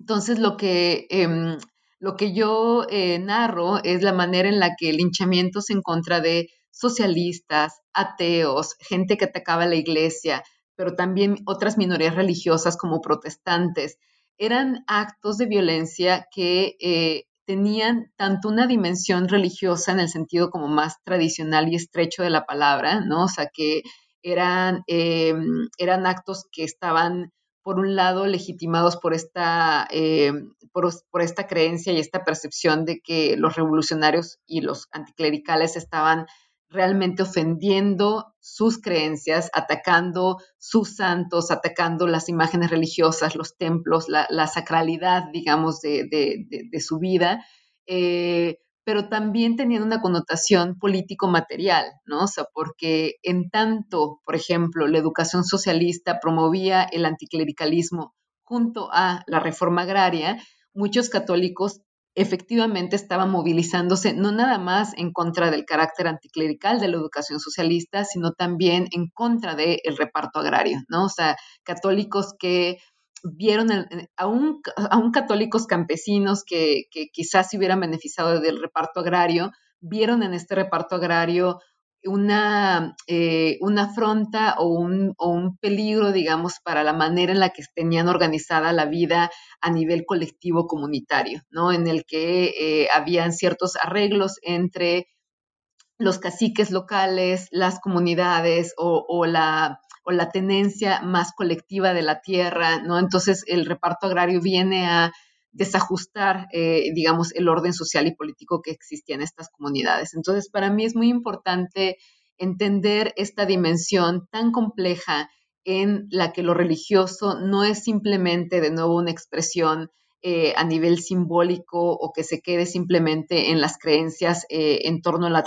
[SPEAKER 3] Entonces, lo que, em, lo que yo eh, narro es la manera en la que el linchamiento se encuentra de socialistas, ateos, gente que atacaba la iglesia, pero también otras minorías religiosas como protestantes. Eran actos de violencia que eh, tenían tanto una dimensión religiosa en el sentido como más tradicional y estrecho de la palabra, ¿no? O sea, que eran, eh, eran actos que estaban, por un lado, legitimados por esta, eh, por, por, esta creencia y esta percepción de que los revolucionarios y los anticlericales estaban realmente ofendiendo sus creencias, atacando sus santos, atacando las imágenes religiosas, los templos, la, sacralidad, digamos, de, su vida, eh, pero también teniendo una connotación político-material, ¿no? O sea, porque en tanto, por ejemplo, la educación socialista promovía el anticlericalismo junto a la reforma agraria, muchos católicos efectivamente estaba movilizándose no nada más en contra del carácter anticlerical de la educación socialista, sino también en contra del reparto agrario, ¿no? O sea, católicos que vieron aún, católicos campesinos que, quizás se hubieran beneficiado del reparto agrario, vieron en este reparto agrario una, eh, una afronta o un, peligro, digamos, para la manera en la que tenían organizada la vida a nivel colectivo comunitario, ¿no? En el que eh, habían ciertos arreglos entre los caciques locales, las comunidades o, la, o la tenencia más colectiva de la tierra, ¿no? Entonces el reparto agrario viene a desajustar, eh, digamos, el orden social y político que existía en estas comunidades. Entonces, para mí es muy importante entender esta dimensión tan compleja en la que lo religioso no es simplemente, de nuevo, una expresión eh, a nivel simbólico o que se quede simplemente en las creencias eh, en torno a,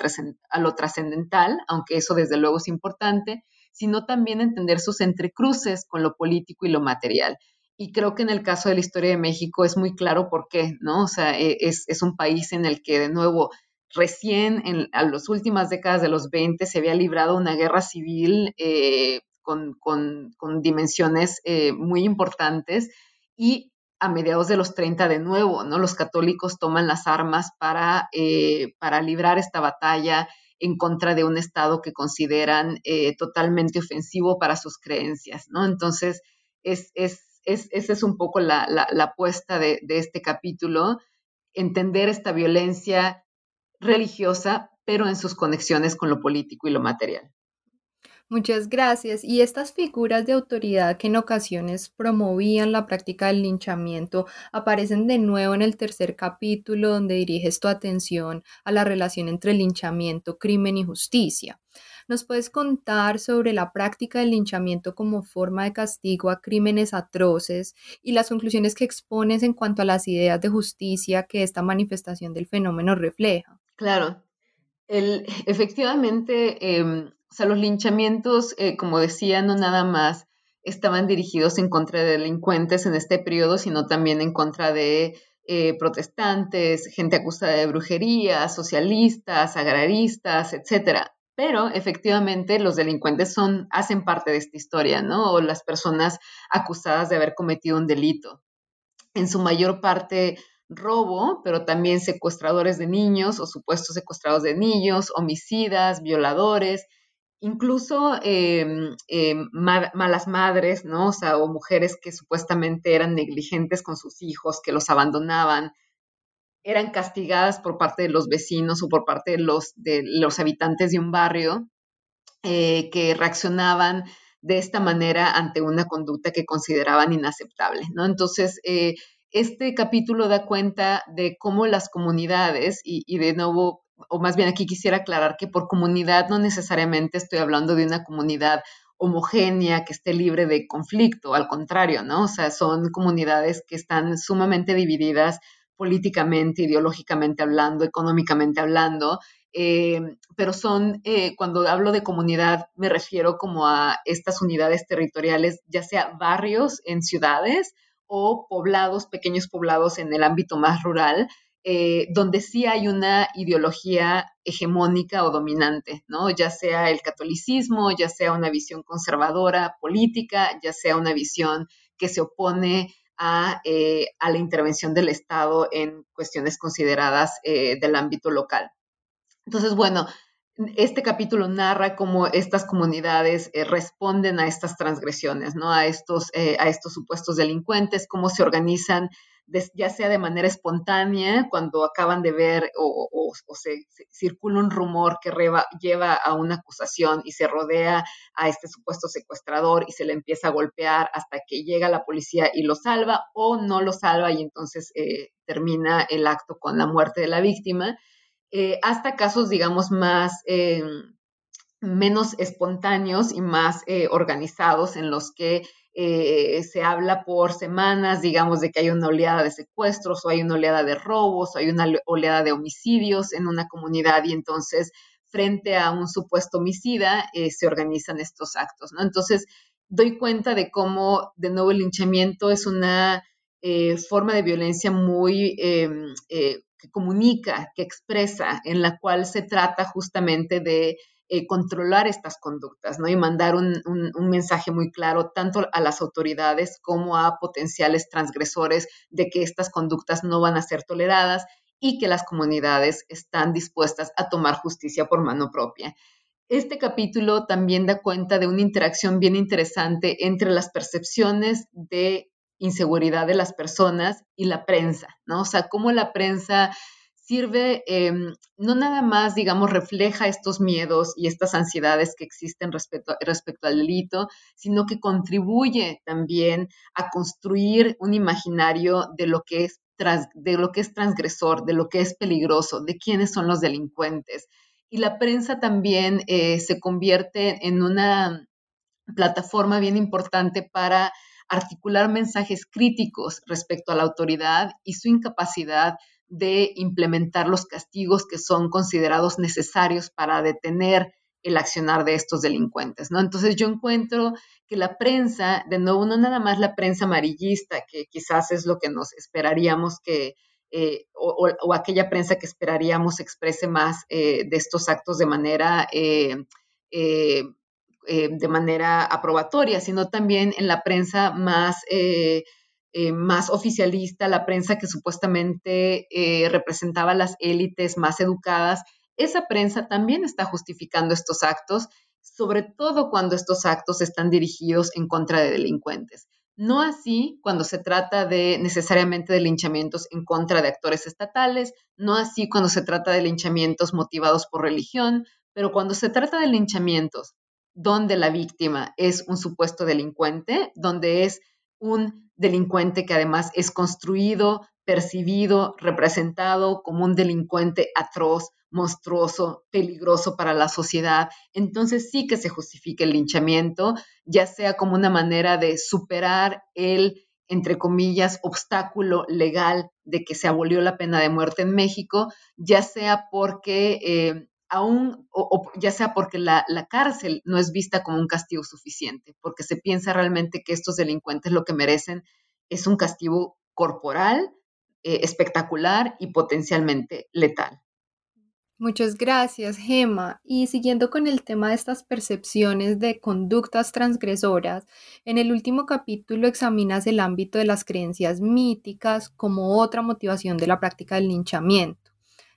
[SPEAKER 3] a lo trascendental, aunque eso desde luego es importante, sino también entender sus entrecruces con lo político y lo material. Y creo que en el caso de la historia de México es muy claro por qué, ¿no? O sea, e, es, es un país en el que, de nuevo, recién a las últimas décadas de los 20 se había librado una guerra civil eh, con, con, con, dimensiones eh, muy importantes y a mediados de los 30 de nuevo, ¿no? Los católicos toman las armas para, eh, para librar esta batalla en contra de un Estado que consideran totalmente ofensivo para sus creencias, ¿no? Entonces, es, es es, esa es un poco la, apuesta de, de este capítulo, entender esta violencia religiosa, pero en sus conexiones con lo político y lo material.
[SPEAKER 2] Muchas gracias. Y estas figuras de autoridad que en ocasiones promovían la práctica del linchamiento aparecen de nuevo en el tercer capítulo donde diriges tu atención a la relación entre linchamiento, crimen y justicia. ¿Nos puedes contar sobre la práctica del linchamiento como forma de castigo a crímenes atroces y las conclusiones que expones en cuanto a las ideas de justicia que esta manifestación del fenómeno refleja?
[SPEAKER 3] Claro. El, efectivamente, em, o sea, los linchamientos, eh, como decía, no nada más estaban dirigidos en contra de delincuentes en este periodo, sino también en contra de eh, protestantes, gente acusada de brujería, socialistas, agraristas, etcétera pero efectivamente los delincuentes son, hacen parte de esta historia, ¿no? O las personas acusadas de haber cometido un delito. En su mayor parte robo, pero también secuestradores de niños o supuestos secuestrados de niños, homicidas, violadores, incluso em, em, malas madres, ¿no? O sea, o mujeres que supuestamente eran negligentes con sus hijos, que los abandonaban, eran castigadas por parte de los vecinos o por parte de los, de los habitantes de un barrio eh, que reaccionaban de esta manera ante una conducta que consideraban inaceptable, ¿no? Entonces, eh, este capítulo da cuenta de cómo las comunidades, y, y, de nuevo, o más bien aquí quisiera aclarar que por comunidad no necesariamente estoy hablando de una comunidad homogénea, que esté libre de conflicto, al contrario, ¿no? O sea, son comunidades que están sumamente divididas políticamente, ideológicamente hablando, económicamente hablando, eh, pero son, eh, cuando hablo de comunidad, me refiero como a estas unidades territoriales, ya sea barrios en ciudades o poblados, pequeños poblados en el ámbito más rural, eh, donde sí hay una ideología hegemónica o dominante, ¿no? Ya sea el catolicismo, ya sea una visión conservadora política, ya sea una visión que se opone eh, a, la intervención del Estado en cuestiones consideradas eh, del ámbito local. Entonces, bueno, este capítulo narra cómo estas comunidades eh, responden a estas transgresiones, ¿no? A estos, a estos supuestos delincuentes, cómo se organizan ya sea de manera espontánea, cuando acaban de ver o, se, circula un rumor que lleva a una acusación y se rodea a este supuesto secuestrador y se le empieza a golpear hasta que llega la policía y lo salva o no lo salva y entonces eh, termina el acto con la muerte de la víctima, eh, hasta casos, digamos, más... Eh, menos espontáneos y más organizados en los que eh, se habla por semanas, digamos, de que hay una oleada de secuestros o hay una oleada de robos o hay una oleada de homicidios en una comunidad y entonces frente a un supuesto homicida eh, se organizan estos actos. Entonces doy cuenta de cómo, de nuevo, el linchamiento es una eh, forma de violencia muy que comunica, que expresa, en la cual se trata justamente de eh, controlar estas conductas, ¿no? Y mandar un, mensaje muy claro tanto a las autoridades como a potenciales transgresores de que estas conductas no van a ser toleradas y que las comunidades están dispuestas a tomar justicia por mano propia. Este capítulo también da cuenta de una interacción bien interesante entre las percepciones de inseguridad de las personas y la prensa, ¿no? O sea, cómo la prensa sirve, em, no nada más, digamos, refleja estos miedos y estas ansiedades que existen respecto, respecto al delito, sino que contribuye también a construir un imaginario de lo que es de lo que es transgresor, de lo que es peligroso, de quiénes son los delincuentes. Y la prensa también eh, se convierte en una plataforma bien importante para articular mensajes críticos respecto a la autoridad y su incapacidad de implementar los castigos que son considerados necesarios para detener el accionar de estos delincuentes, ¿no? Entonces yo encuentro que la prensa, de nuevo, no nada más la prensa amarillista, que quizás es lo que nos esperaríamos que, eh, o, aquella prensa que esperaríamos exprese más eh, de estos actos de manera, eh, de manera aprobatoria, sino también en la prensa más eh, más oficialista, la prensa que supuestamente eh, representaba las élites más educadas, esa prensa también está justificando estos actos, sobre todo cuando estos actos están dirigidos en contra de delincuentes. No así cuando se trata de necesariamente de linchamientos en contra de actores estatales, no así cuando se trata de linchamientos motivados por religión, pero cuando se trata de linchamientos donde la víctima es un supuesto delincuente, donde es un delincuente que además es construido, percibido, representado como un delincuente atroz, monstruoso, peligroso para la sociedad, entonces sí que se justifica el linchamiento, ya sea como una manera de superar el, entre comillas, obstáculo legal de que se abolió la pena de muerte en México, ya sea porque eh, aún, o, ya sea porque la, cárcel no es vista como un castigo suficiente, porque se piensa realmente que estos delincuentes lo que merecen es un castigo corporal, eh, espectacular y potencialmente letal.
[SPEAKER 2] Muchas gracias, Gema. Y siguiendo con el tema de estas percepciones de conductas transgresoras, en el último capítulo examinas el ámbito de las creencias míticas como otra motivación de la práctica del linchamiento.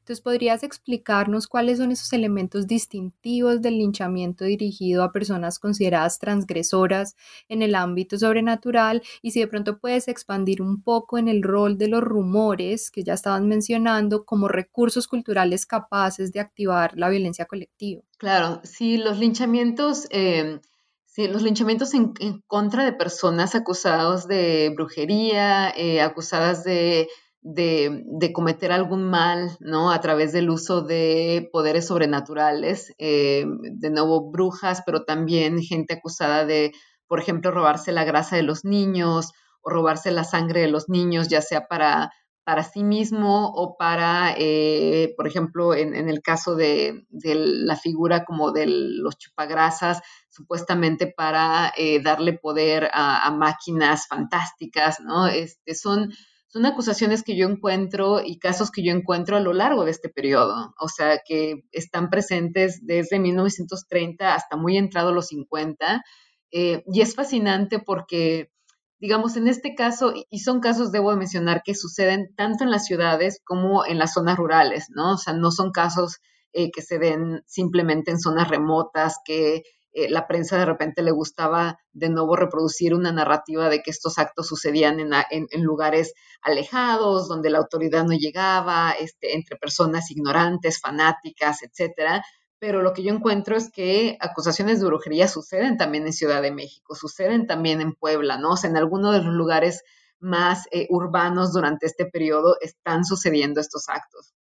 [SPEAKER 2] Entonces, ¿podrías explicarnos cuáles son esos elementos distintivos del linchamiento dirigido a personas consideradas transgresoras en el ámbito sobrenatural? Y si de pronto puedes expandir un poco en el rol de los rumores que ya estaban mencionando como recursos culturales capaces de activar la violencia colectiva.
[SPEAKER 3] Claro, sí, los linchamientos... Eh, sí, los linchamientos en, contra de personas acusadas de brujería, eh, acusadas de de, cometer algún mal, ¿no? A través del uso de poderes sobrenaturales, eh, de nuevo brujas, pero también gente acusada de, por ejemplo, robarse la grasa de los niños o robarse la sangre de los niños, ya sea para, para sí mismo o para, eh, por ejemplo, en, el caso de, la figura como de los chupagrasas, supuestamente para eh, darle poder a, a, máquinas fantásticas, ¿no? Este, son son acusaciones que yo encuentro y casos que yo encuentro a lo largo de este periodo, o sea, que están presentes desde 1930 hasta muy entrado los 50. Eh, y es fascinante porque, digamos, en este caso, y son casos, debo mencionar, que suceden tanto en las ciudades como en las zonas rurales, ¿no? O sea, no son casos eh, que se den simplemente en zonas remotas, que eh, la prensa de repente le gustaba de nuevo reproducir una narrativa de que estos actos sucedían en, lugares alejados, donde la autoridad no llegaba, este, entre personas ignorantes, fanáticas, etcétera. Pero lo que yo encuentro es que acusaciones de brujería suceden también en Ciudad de México, suceden también en Puebla, ¿no? O sea, en algunos de los lugares más eh, urbanos durante este periodo están sucediendo estos actos.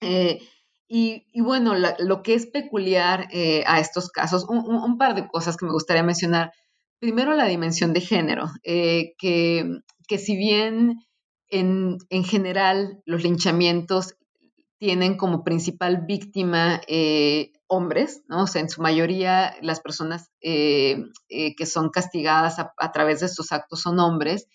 [SPEAKER 3] Eh, y, bueno, lo que es peculiar eh, a estos casos, un, par de cosas que me gustaría mencionar. Primero, la dimensión de género, eh, que, que, si bien en, en, general los linchamientos tienen como principal víctima eh, hombres, ¿no? O sea, en su mayoría las personas que son castigadas a, través de estos actos son hombres.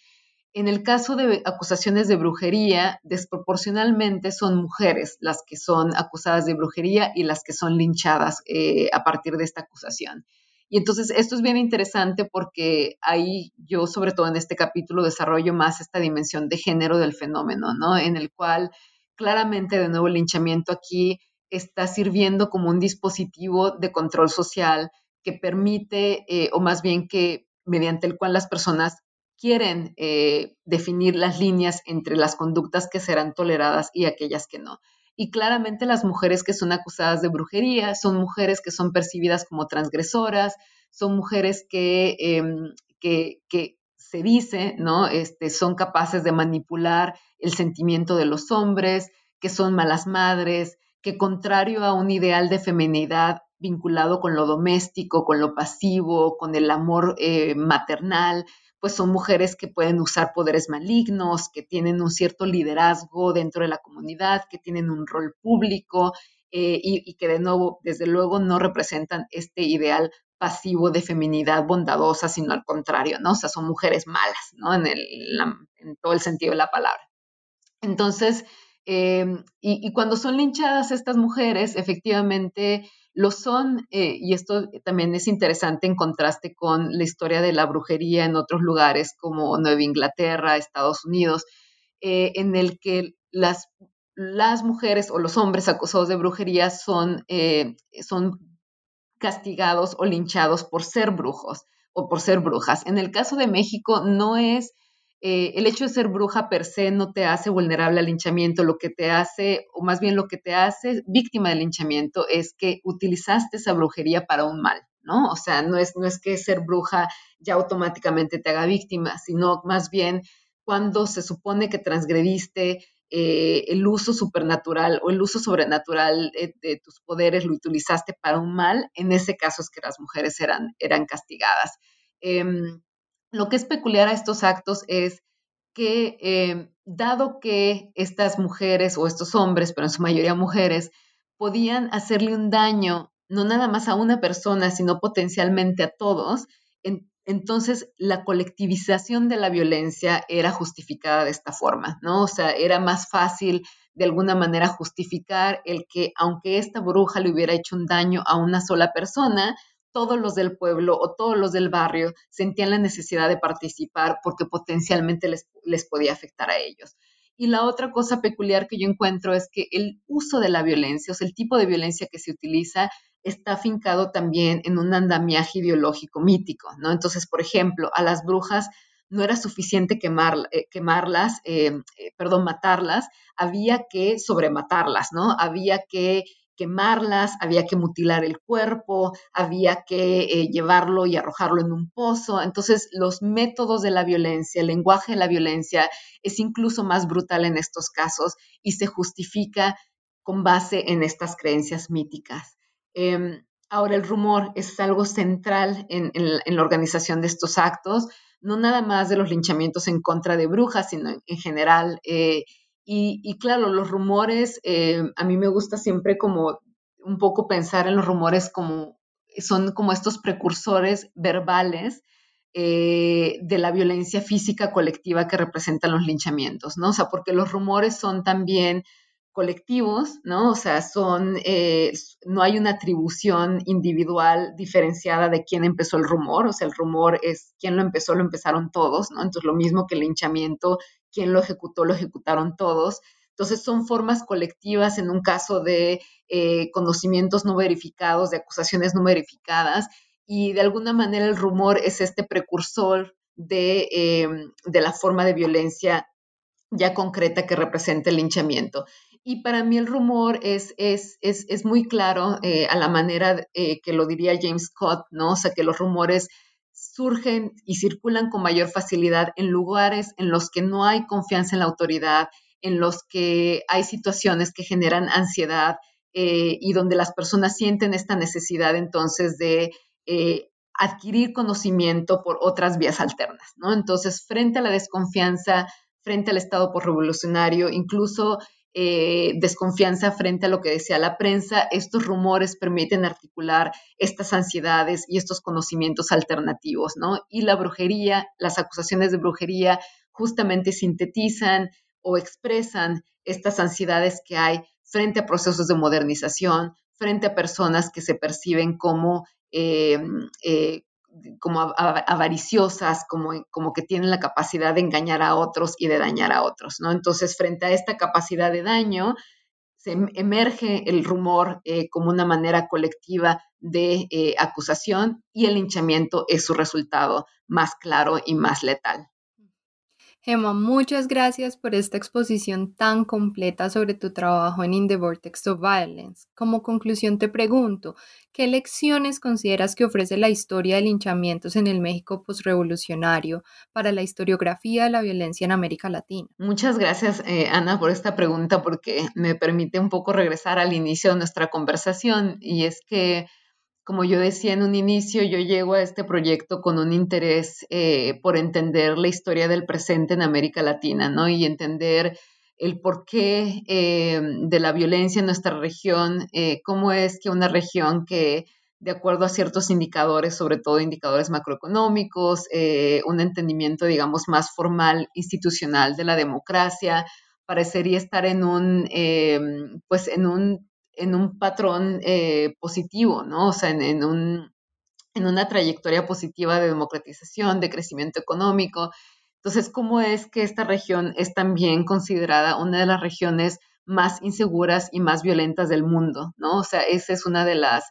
[SPEAKER 3] En el caso de acusaciones de brujería, desproporcionalmente son mujeres las que son acusadas de brujería y las que son linchadas eh, a partir de esta acusación. Y entonces esto es bien interesante porque ahí yo, sobre todo en este capítulo, desarrollo más esta dimensión de género del fenómeno, ¿no? En el cual claramente, de nuevo, el linchamiento aquí está sirviendo como un dispositivo de control social que permite, eh, o más bien que mediante el cual las personas quieren eh, definir las líneas entre las conductas que serán toleradas y aquellas que no. Y claramente las mujeres que son acusadas de brujería son mujeres que son percibidas como transgresoras, son mujeres que, em, que, se dice, ¿no? Este, son capaces de manipular el sentimiento de los hombres, que son malas madres, que contrario a un ideal de feminidad vinculado con lo doméstico, con lo pasivo, con el amor eh, maternal, pues son mujeres que pueden usar poderes malignos, que tienen un cierto liderazgo dentro de la comunidad, que tienen un rol público eh, y, que de nuevo, desde luego, no representan este ideal pasivo de feminidad bondadosa, sino al contrario, ¿no? O sea, son mujeres malas, ¿no? En, todo el sentido de la palabra. Entonces, y, y, cuando son linchadas estas mujeres, efectivamente, lo son, eh, y esto también es interesante en contraste con la historia de la brujería en otros lugares como Nueva Inglaterra, Estados Unidos, eh, en el que las, las mujeres o los hombres acusados de brujería son, eh, son castigados o linchados por ser brujos o por ser brujas. En el caso de México no es eh, el hecho de ser bruja per se no te hace vulnerable al linchamiento, lo que te hace, o más bien lo que te hace víctima del linchamiento es que utilizaste esa brujería para un mal, ¿no? O sea, no es, no es que ser bruja ya automáticamente te haga víctima, sino más bien cuando se supone que transgrediste eh, el uso supernatural o el uso sobrenatural de, tus poderes, lo utilizaste para un mal, en ese caso es que las mujeres eran, eran castigadas. Em, lo que es peculiar a estos actos es que, eh, dado que estas mujeres o estos hombres, pero en su mayoría mujeres, podían hacerle un daño no nada más a una persona, sino potencialmente a todos, entonces la colectivización de la violencia era justificada de esta forma, ¿no? O sea, era más fácil de alguna manera justificar el que aunque esta bruja le hubiera hecho un daño a una sola persona, todos los del pueblo o todos los del barrio sentían la necesidad de participar porque potencialmente les, les podía afectar a ellos. Y la otra cosa peculiar que yo encuentro es que el uso de la violencia, o sea, el tipo de violencia que se utiliza, está afincado también en un andamiaje ideológico mítico, ¿no? Entonces, por ejemplo, a las brujas no era suficiente quemar, eh, quemarlas, eh, eh, perdón, matarlas, había que sobrematarlas, ¿no? Había que quemarlas, había que mutilar el cuerpo, había que eh, llevarlo y arrojarlo en un pozo. Entonces, los métodos de la violencia, el lenguaje de la violencia es incluso más brutal en estos casos y se justifica con base en estas creencias míticas. Em, ahora, el rumor es algo central en, la organización de estos actos, no nada más de los linchamientos en contra de brujas, sino en, general. Eh, y, claro, los rumores, eh, a mí me gusta siempre como un poco pensar en los rumores como son como estos precursores verbales eh, de la violencia física colectiva que representan los linchamientos, ¿no? O sea, porque los rumores son también colectivos, ¿no? O sea, son, eh, no hay una atribución individual diferenciada de quién empezó el rumor, o sea, el rumor es quién lo empezó, lo empezaron todos, ¿no? Entonces, lo mismo que el linchamiento, quién lo ejecutó, lo ejecutaron todos. Entonces, son formas colectivas en un caso de eh, conocimientos no verificados, de acusaciones no verificadas, y de alguna manera el rumor es este precursor de, eh, de la forma de violencia ya concreta que representa el linchamiento. Y para mí el rumor es, es, es, es muy claro eh, a la manera eh, que lo diría James Scott, ¿no? O sea, que los rumores surgen y circulan con mayor facilidad en lugares en los que no hay confianza en la autoridad, en los que hay situaciones que generan ansiedad eh, y donde las personas sienten esta necesidad entonces de adquirir conocimiento por otras vías alternas, ¿no? Entonces, frente a la desconfianza, frente al Estado por revolucionario, incluso eh, desconfianza frente a lo que decía la prensa, estos rumores permiten articular estas ansiedades y estos conocimientos alternativos, ¿no? Y la brujería, las acusaciones de brujería justamente sintetizan o expresan estas ansiedades que hay frente a procesos de modernización, frente a personas que se perciben como, eh, eh, como avariciosas, como, como que tienen la capacidad de engañar a otros y de dañar a otros, ¿no? Entonces, frente a esta capacidad de daño, se em, emerge el rumor eh, como una manera colectiva de acusación y el linchamiento es su resultado más claro y más letal.
[SPEAKER 2] Gemma, muchas gracias por esta exposición tan completa sobre tu trabajo en In the Vortex of Violence. Como conclusión te pregunto, ¿qué lecciones consideras que ofrece la historia de linchamientos en el México postrevolucionario para la historiografía de la violencia en América Latina?
[SPEAKER 3] Muchas gracias, eh, Ana, por esta pregunta porque me permite un poco regresar al inicio de nuestra conversación y es que como yo decía en un inicio, yo llego a este proyecto con un interés eh, por entender la historia del presente en América Latina, ¿no? Y entender el porqué eh, de la violencia en nuestra región, eh, cómo es que una región que, de acuerdo a ciertos indicadores, sobre todo indicadores macroeconómicos, un entendimiento, digamos, más formal, institucional de la democracia, parecería estar en un, pues, en un en un patrón eh, positivo, ¿no? O sea, en, un, en una trayectoria positiva de democratización, de crecimiento económico. Entonces, ¿cómo es que esta región es también considerada una de las regiones más inseguras y más violentas del mundo, ¿no? O sea, esa es una de las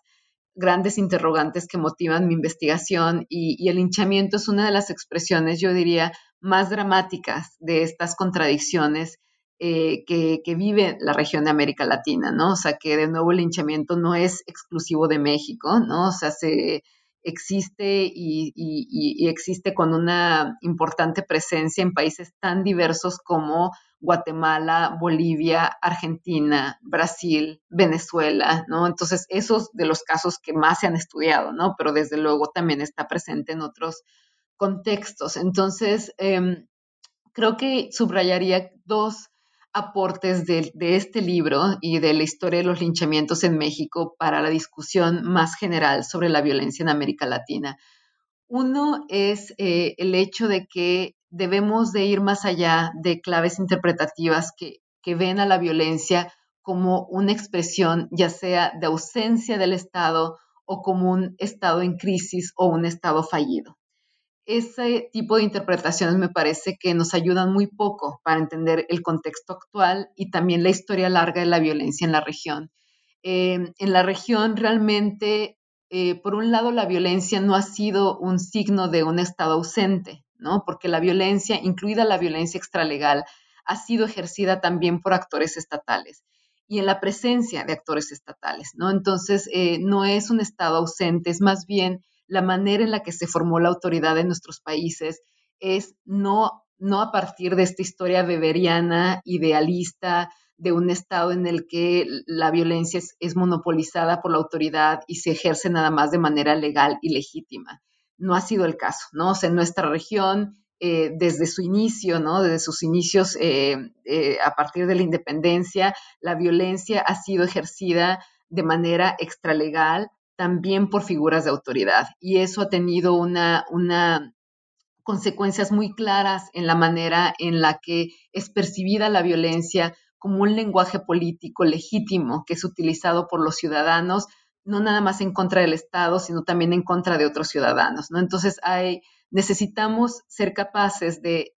[SPEAKER 3] grandes interrogantes que motivan mi investigación y, y el hinchamiento es una de las expresiones, yo diría, más dramáticas de estas contradicciones eh, que, vive la región de América Latina, ¿no? O sea, que de nuevo el linchamiento no es exclusivo de México, ¿no? O sea, se existe y, existe con una importante presencia en países tan diversos como Guatemala, Bolivia, Argentina, Brasil, Venezuela, ¿no? Entonces, esos de los casos que más se han estudiado, ¿no? Pero desde luego también está presente en otros contextos. Entonces, em, creo que subrayaría dos aportes de, este libro y de la historia de los linchamientos en México para la discusión más general sobre la violencia en América Latina. Uno es eh, el hecho de que debemos de ir más allá de claves interpretativas que, que ven a la violencia como una expresión ya sea de ausencia del Estado o como un Estado en crisis o un Estado fallido ese tipo de interpretaciones me parece que nos ayudan muy poco para entender el contexto actual y también la historia larga de la violencia en la región. Eh, en la región realmente, eh, por un lado, la violencia no ha sido un signo de un Estado ausente, ¿no? Porque la violencia, incluida la violencia extralegal, ha sido ejercida también por actores estatales y en la presencia de actores estatales, ¿no? Entonces, eh, no es un Estado ausente, es más bien la manera en la que se formó la autoridad en nuestros países es no, no a partir de esta historia beberiana, idealista, de un estado en el que la violencia es, monopolizada por la autoridad y se ejerce nada más de manera legal y legítima. No ha sido el caso, ¿no? O sea, en nuestra región, eh, desde su inicio, ¿no? Desde sus inicios eh, eh, a partir de la independencia, la violencia ha sido ejercida de manera extralegal también por figuras de autoridad. Y eso ha tenido una, una consecuencias muy claras en la manera en la que es percibida la violencia como un lenguaje político legítimo que es utilizado por los ciudadanos, no nada más en contra del Estado, sino también en contra de otros ciudadanos. ¿no? Entonces hay, necesitamos ser capaces de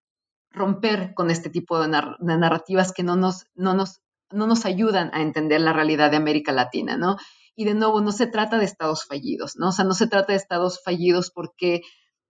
[SPEAKER 3] romper con este tipo de, narrativas que no nos, no, nos, no nos ayudan a entender la realidad de América Latina, ¿no? Y de nuevo, no se trata de estados fallidos, ¿no? O sea, no se trata de estados fallidos porque,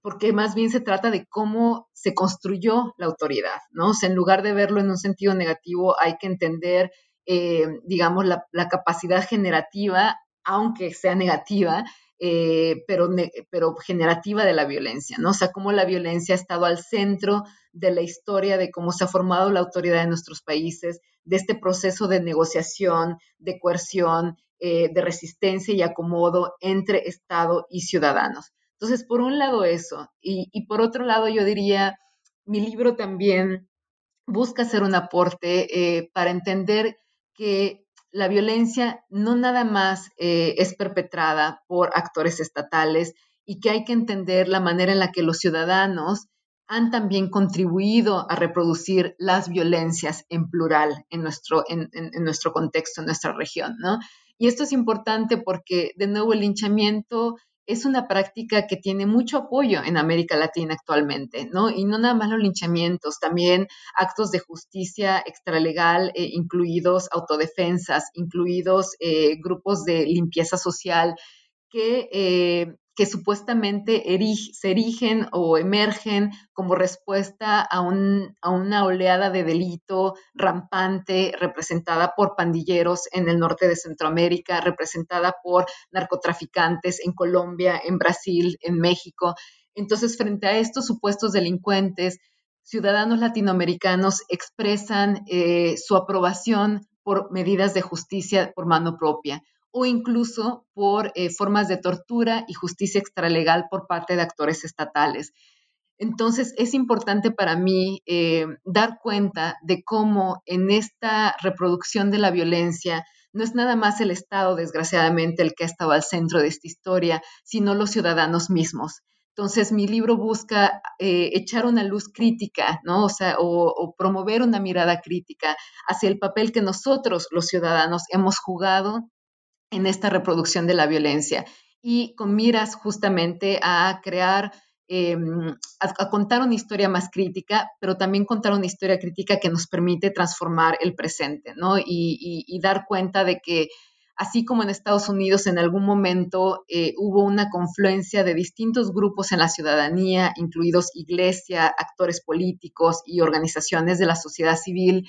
[SPEAKER 3] porque más bien se trata de cómo se construyó la autoridad, ¿no? O sea, en lugar de verlo en un sentido negativo, hay que entender, eh, digamos, la, capacidad generativa, aunque sea negativa, eh, pero, pero generativa de la violencia, ¿no? O sea, cómo la violencia ha estado al centro de la historia de cómo se ha formado la autoridad en nuestros países, de este proceso de negociación, de coerción, eh, de resistencia y acomodo entre Estado y ciudadanos. Entonces, por un lado eso, y, por otro lado yo diría, mi libro también busca hacer un aporte eh, para entender que la violencia no nada más eh, es perpetrada por actores estatales y que hay que entender la manera en la que los ciudadanos han también contribuido a reproducir las violencias en plural en nuestro, en, nuestro contexto, en nuestra región, ¿no? Y esto es importante porque, de nuevo, el linchamiento es una práctica que tiene mucho apoyo en América Latina actualmente, ¿no? Y no nada más los linchamientos, también actos de justicia extralegal, eh, incluidos autodefensas, incluidos eh, grupos de limpieza social que eh, que supuestamente se erigen o emergen como respuesta a, una oleada de delito rampante representada por pandilleros en el norte de Centroamérica, representada por narcotraficantes en Colombia, en Brasil, en México. Entonces, frente a estos supuestos delincuentes, ciudadanos latinoamericanos expresan eh, su aprobación por medidas de justicia por mano propia o incluso por eh, formas de tortura y justicia extralegal por parte de actores estatales. Entonces, es importante para mí eh, dar cuenta de cómo en esta reproducción de la violencia no es nada más el Estado, desgraciadamente, el que ha estado al centro de esta historia, sino los ciudadanos mismos. Entonces, mi libro busca eh, echar una luz crítica, ¿no? O o, promover una mirada crítica hacia el papel que nosotros, los ciudadanos, hemos jugado en esta reproducción de la violencia y con miras justamente a crear, em, a, contar una historia más crítica, pero también contar una historia crítica que nos permite transformar el presente, ¿no? Y, dar cuenta de que así como en Estados Unidos en algún momento eh, hubo una confluencia de distintos grupos en la ciudadanía, incluidos iglesia, actores políticos y organizaciones de la sociedad civil,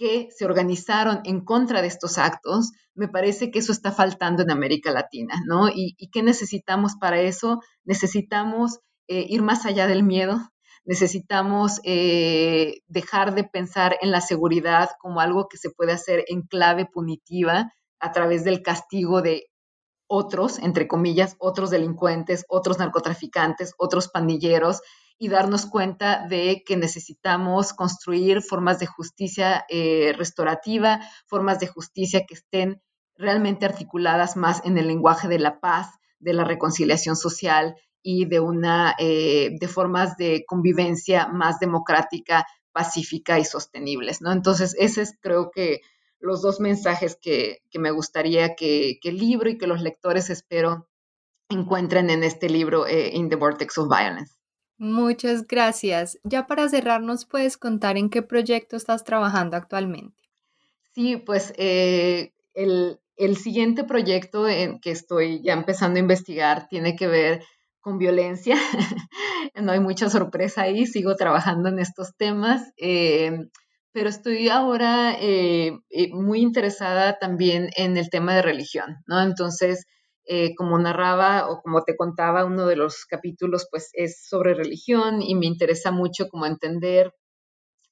[SPEAKER 3] que se organizaron en contra de estos actos, me parece que eso está faltando en América Latina, ¿no? ¿Y, qué necesitamos para eso? Necesitamos eh, ir más allá del miedo, necesitamos eh, dejar de pensar en la seguridad como algo que se puede hacer en clave punitiva a través del castigo de otros, entre comillas, otros delincuentes, otros narcotraficantes, otros pandilleros, y darnos cuenta de que necesitamos construir formas de justicia eh, restaurativa, formas de justicia que estén realmente articuladas más en el lenguaje de la paz, de la reconciliación social y de una eh, de formas de convivencia más democrática, pacífica y sostenibles, ¿no? Entonces, ese es creo que los dos mensajes que, me gustaría que, el libro y que los lectores espero encuentren en este libro, eh, In the Vortex of Violence.
[SPEAKER 2] Muchas gracias. Ya para cerrarnos, puedes contar en qué proyecto estás trabajando actualmente?
[SPEAKER 3] Sí, pues eh, el, siguiente proyecto en que estoy ya empezando a investigar tiene que ver con violencia. no hay mucha sorpresa ahí, sigo trabajando en estos temas, eh, pero estoy ahora eh, muy interesada también en el tema de religión, ¿no? Entonces, eh, como narraba o como te contaba, uno de los capítulos pues es sobre religión y me interesa mucho como entender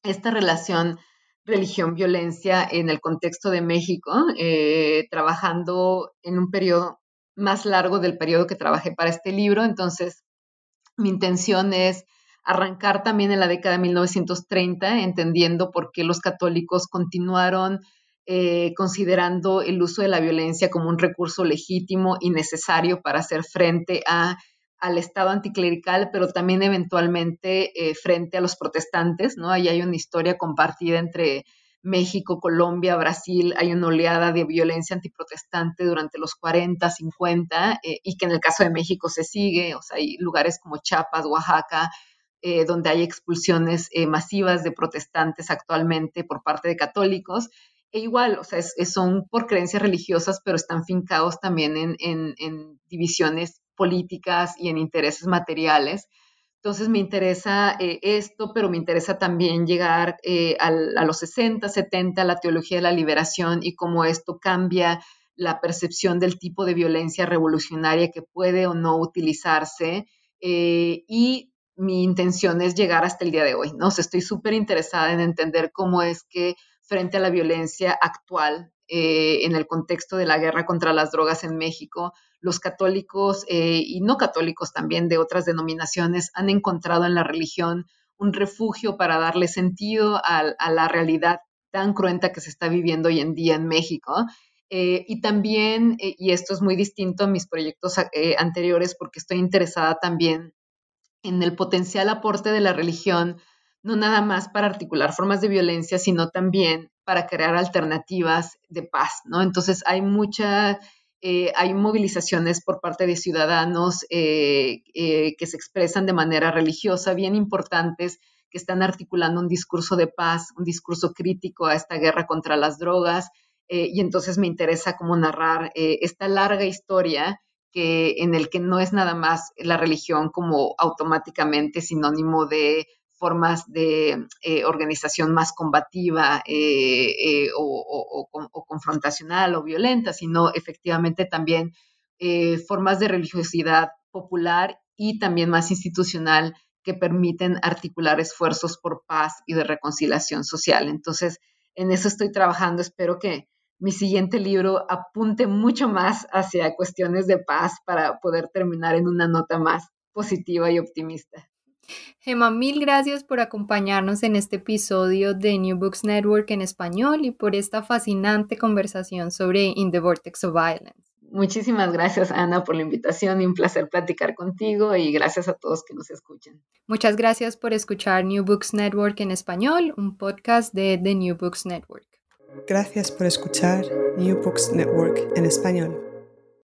[SPEAKER 3] esta relación religión-violencia en el contexto de México, eh, trabajando en un periodo más largo del periodo que trabajé para este libro. Entonces, mi intención es arrancar también en la década de 1930, entendiendo por qué los católicos continuaron eh, considerando el uso de la violencia como un recurso legítimo y necesario para hacer frente a, al Estado anticlerical, pero también eventualmente eh, frente a los protestantes, ¿no? Ahí hay una historia compartida entre México, Colombia, Brasil, hay una oleada de violencia antiprotestante durante los 40, 50, eh, y que en el caso de México se sigue, o sea, hay lugares como Chiapas, Oaxaca, donde hay expulsiones masivas de protestantes actualmente por parte de católicos, e igual, o sea, son por creencias religiosas, pero están fincados también en, divisiones políticas y en intereses materiales. Entonces me interesa eh, esto, pero me interesa también llegar eh, a los 60, 70, la teología de la liberación y cómo esto cambia la percepción del tipo de violencia revolucionaria que puede o no utilizarse. Eh, y mi intención es llegar hasta el día de hoy, ¿no? estoy súper interesada en entender cómo es que frente a la violencia actual eh, en el contexto de la guerra contra las drogas en México, los católicos eh, y no católicos también de otras denominaciones han encontrado en la religión un refugio para darle sentido a, la realidad tan cruenta que se está viviendo hoy en día en México. Eh, y también, y esto es muy distinto a mis proyectos anteriores porque estoy interesada también en el potencial aporte de la religión, no nada más para articular formas de violencia, sino también para crear alternativas de paz, ¿no? Entonces hay mucha, eh, hay movilizaciones por parte de ciudadanos eh, eh, que se expresan de manera religiosa, bien importantes, que están articulando un discurso de paz, un discurso crítico a esta guerra contra las drogas, y entonces me interesa como narrar esta larga historia que, en el que no es nada más la religión como automáticamente sinónimo de formas de eh, organización más combativa eh, eh, o, confrontacional o violenta, sino efectivamente también formas de religiosidad popular y también más institucional que permiten articular esfuerzos por paz y de reconciliación social. Entonces, en eso estoy trabajando. Espero que mi siguiente libro apunte mucho más hacia cuestiones de paz para poder terminar en una nota más positiva y optimista.
[SPEAKER 2] Gemma, mil gracias por acompañarnos en este episodio de New Books Network en español y por esta fascinante conversación sobre In the Vortex of Violence.
[SPEAKER 3] Muchísimas gracias, Ana, por la invitación y un placer platicar contigo y gracias a todos que nos escuchan.
[SPEAKER 2] Muchas gracias por escuchar New Books Network en español, un podcast de The New Books Network.
[SPEAKER 1] Gracias por escuchar New Books Network en español.